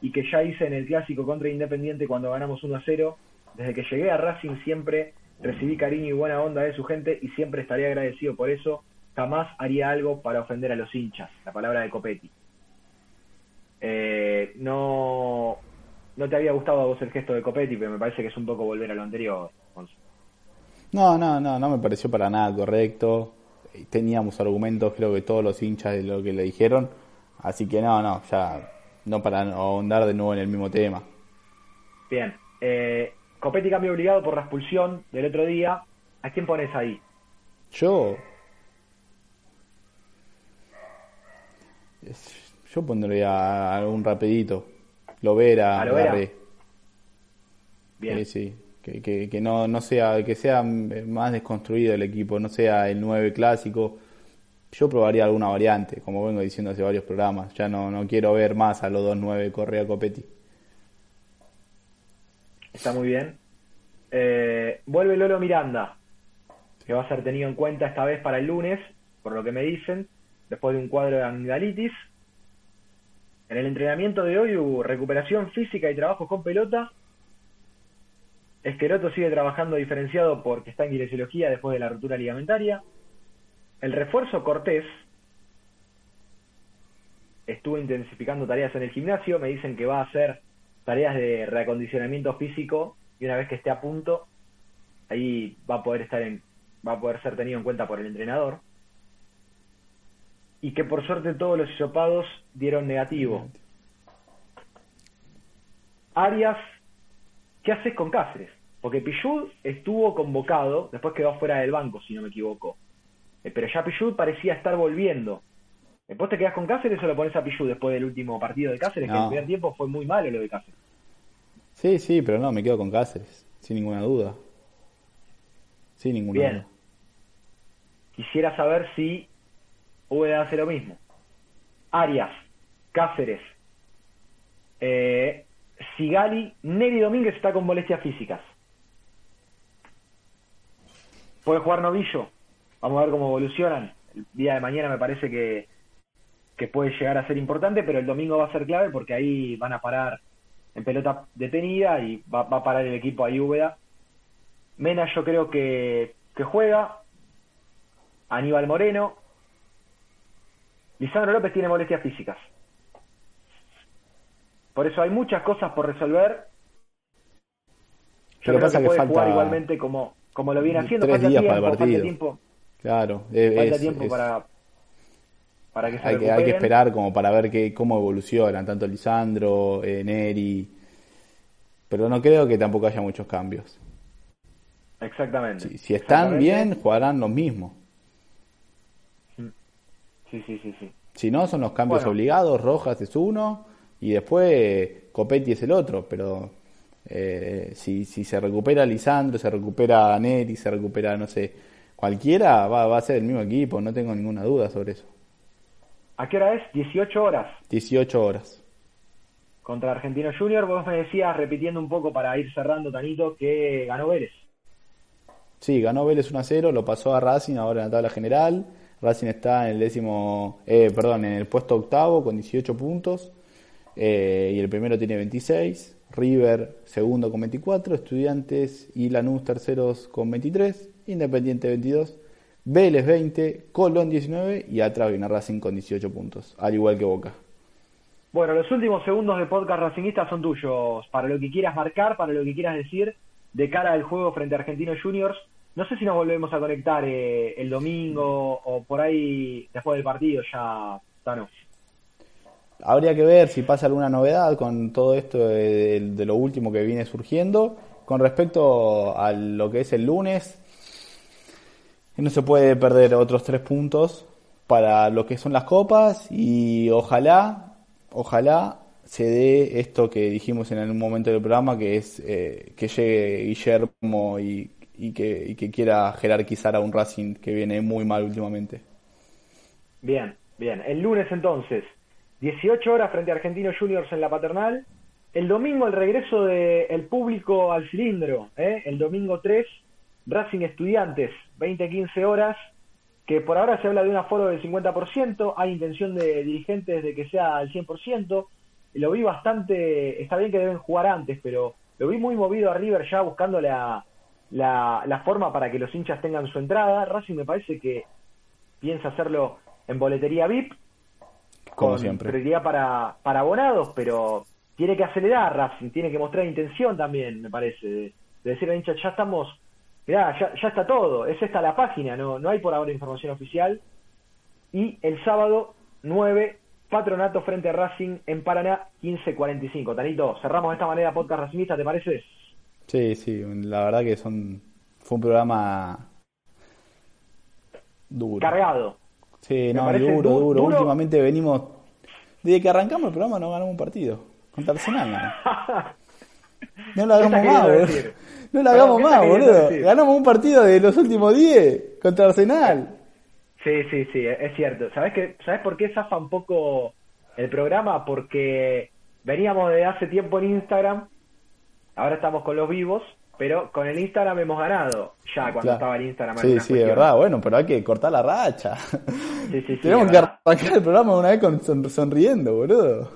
y que ya hice en el clásico contra Independiente cuando ganamos 1 a 0. Desde que llegué a Racing siempre recibí cariño y buena onda de su gente y siempre estaré agradecido por eso. Jamás haría algo para ofender a los hinchas. La palabra de Copetti. Eh, no, no te había gustado a vos el gesto de Copetti, pero me parece que es un poco volver a lo anterior. No, no, no, no me pareció para nada correcto. Eh, Teníamos argumentos, creo que todos los hinchas de lo que le dijeron. Así que no, no, ya no para ahondar de nuevo en el mismo tema. Bien. Eh, Copetti cambio obligado por la expulsión del otro día. ¿A quién pones ahí? Yo. Yo pondría a algún rapidito. Lovera, ¿A Lovera? Bien. Sí, sí. Que, que, que no, no sea, que sea más desconstruido el equipo, no sea el 9 clásico. yo probaría alguna variante, como vengo diciendo hace varios programas. Ya no, no quiero ver más a los 2-9 Correa Copetti. Está muy bien. Eh, vuelve Lolo Miranda, que va a ser tenido en cuenta esta vez para el lunes, por lo que me dicen, después de un cuadro de amigdalitis. En el entrenamiento de hoy hubo recuperación física y trabajo con pelota. Esqueloto sigue trabajando diferenciado porque está en kinesiología después de la ruptura ligamentaria. El refuerzo Cortés estuvo intensificando tareas en el gimnasio. Me dicen que va a hacer tareas de reacondicionamiento físico y una vez que esté a punto, ahí va a poder estar en, va a poder ser tenido en cuenta por el entrenador. Y que por suerte todos los hisopados dieron negativo. Arias, ¿qué haces con Cáceres? Porque Pichud estuvo convocado, después quedó fuera del banco, si no me equivoco. Eh, pero ya Pichud parecía estar volviendo. ¿Después te quedas con Cáceres o lo pones a Pichud después del último partido de Cáceres? Que en el primer tiempo fue muy malo lo de Cáceres. Sí, sí, pero no, me quedo con Cáceres, sin ninguna duda. Sin ninguna Bien. duda. Quisiera saber si Úbeda hace lo mismo. Arias, Cáceres, eh, Sigali, Neri Domínguez está con molestias físicas. Puede jugar Novillo. Vamos a ver cómo evolucionan. El día de mañana me parece que, que puede llegar a ser importante, pero el domingo va a ser clave porque ahí van a parar en pelota detenida y va, va a parar el equipo ahí Úbeda. Mena yo creo que, que juega. Aníbal Moreno. Lisandro López tiene molestias físicas. Por eso hay muchas cosas por resolver. Yo Pero creo pasa que que puede falta jugar igualmente como, como lo viene haciendo. tres falta días tiempo, para el falta partido. tiempo, Claro, es- falta tiempo es- para, para que se hay, que, hay que esperar como para ver que, cómo evolucionan, tanto Lisandro, eh, Neri. Pero no creo que tampoco haya muchos cambios. Exactamente. Si, si están Exactamente. bien, jugarán los mismos. Sí, sí, sí, sí. Si no, son los cambios Bueno. obligados. Rojas es uno y después Copetti es el otro. Pero eh, si, si se recupera Lisandro, se recupera Neri, se recupera, no sé, cualquiera, va, va a ser el mismo equipo. No tengo ninguna duda sobre eso. ¿A qué hora es? 18 horas 18 horas. contra Argentino Junior. Vos me decías, repitiendo un poco para ir cerrando, Tanito, que ganó Vélez. Sí, ganó Vélez 1 a 0, lo pasó a Racing ahora en la tabla general. Racing está en el décimo, eh, perdón, en el puesto octavo con 18 puntos eh, y el primero tiene 26. River segundo con 24, Estudiantes y Lanús terceros con 23, Independiente 22, Vélez 20, Colón 19 y atrás viene Racing con 18 puntos, al igual que Boca. Bueno, los últimos segundos de podcast racinguista son tuyos, para lo que quieras marcar, para lo que quieras decir, de cara al juego frente a Argentino Juniors. No sé si nos volvemos a conectar eh, el domingo o por ahí después del partido ya, Tano. Habría que ver si pasa alguna novedad con todo esto de, lo último que viene surgiendo. Con respecto a lo que es el lunes, no se puede perder otros tres puntos para lo que son las copas y ojalá, ojalá se dé esto que dijimos en algún momento del programa, que es eh, que llegue Guillermo y, y que, y que quiera jerarquizar a un Racing que viene muy mal últimamente. Bien, bien. El lunes entonces, 18 horas frente a Argentino Juniors en la paternal. El domingo el regreso del público al cilindro. ¿eh? El domingo 3, Racing Estudiantes, 20-15 horas. Que por ahora se habla de un aforo del 50%. Hay intención de dirigentes de que sea al 100%. Lo vi bastante. Está bien que deben jugar antes, pero lo vi muy movido a River ya buscando la, la, la forma para que los hinchas tengan su entrada. Racing me parece que piensa hacerlo en boletería VIP, Como con siempre. prioridad para, para abonados, pero tiene que acelerar Racing, tiene que mostrar intención también, me parece, de, de decir a hincha, ya estamos, mirá, ya, ya está todo, es esta la página, no, no hay por ahora información oficial. Y el sábado 9, Patronato frente a Racing en Paraná, 15.45. Tanito, cerramos de esta manera podcast racingista, ¿te parece? Sí, sí, la verdad que son fue un programa duro. Cargado. Sí, Me no, duro, du- duro, duro. Últimamente venimos desde que arrancamos el programa no ganamos un partido contra Arsenal. No, no lo hagamos ¿Qué más, boludo. No lo hagamos ¿qué está más, boludo. decir? Ganamos un partido de los últimos 10 contra Arsenal. Sí, sí, sí, es cierto. ¿Sabes qué? ¿Sabes por qué zafa un poco el programa? Porque veníamos de hace tiempo en Instagram, ahora estamos con los vivos, pero con el Instagram hemos ganado ya cuando Claro. estaba el Instagram. Sí, sí, de cuestiones. verdad, bueno, pero hay que cortar la racha. Sí, sí, sí, Tenemos que arrancar el programa una vez con son- sonriendo, boludo.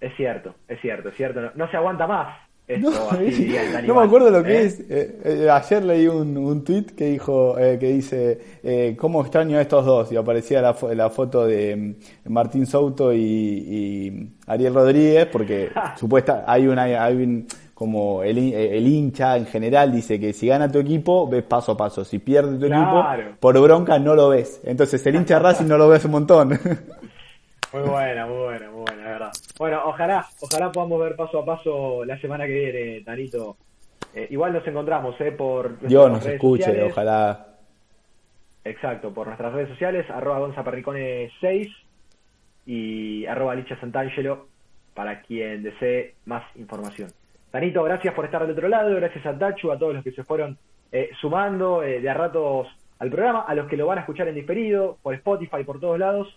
Es cierto, es cierto, es cierto. No, no se aguanta más esto, No, así no me acuerdo lo que ¿eh? es. Eh, eh, ayer leí un, un tweet que dijo, eh, que dice, eh, ¿cómo extraño a estos dos? Y aparecía la, fo- la foto de mm, Martín Souto y, y Ariel Rodríguez, porque supuesta, hay una, hay un, como el, eh, el hincha en general dice que si gana tu equipo, ves paso a paso. Si pierde tu Claro. equipo, por bronca no lo ves. Entonces el hincha Racing no lo ves un montón. Muy buena, muy buena, muy buena, de verdad. Bueno, ojalá, ojalá podamos ver paso a paso la semana que viene, Tanito. Eh, igual nos encontramos, ¿eh? Por Dios nos redes escuche, sociales. ojalá. Exacto, por nuestras redes sociales, arroba gonzaperricone 6 y arroba licha santangelo para quien desee más información. Tanito, gracias por estar del otro lado, gracias a Tachu, a todos los que se fueron eh, sumando eh, de a ratos al programa, a los que lo van a escuchar en diferido, por Spotify, por todos lados.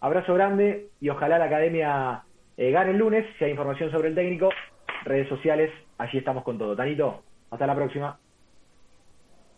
Abrazo grande y ojalá la academia eh, gane el lunes. Si hay información sobre el técnico, redes sociales, allí estamos con todo. Tanito, hasta la próxima.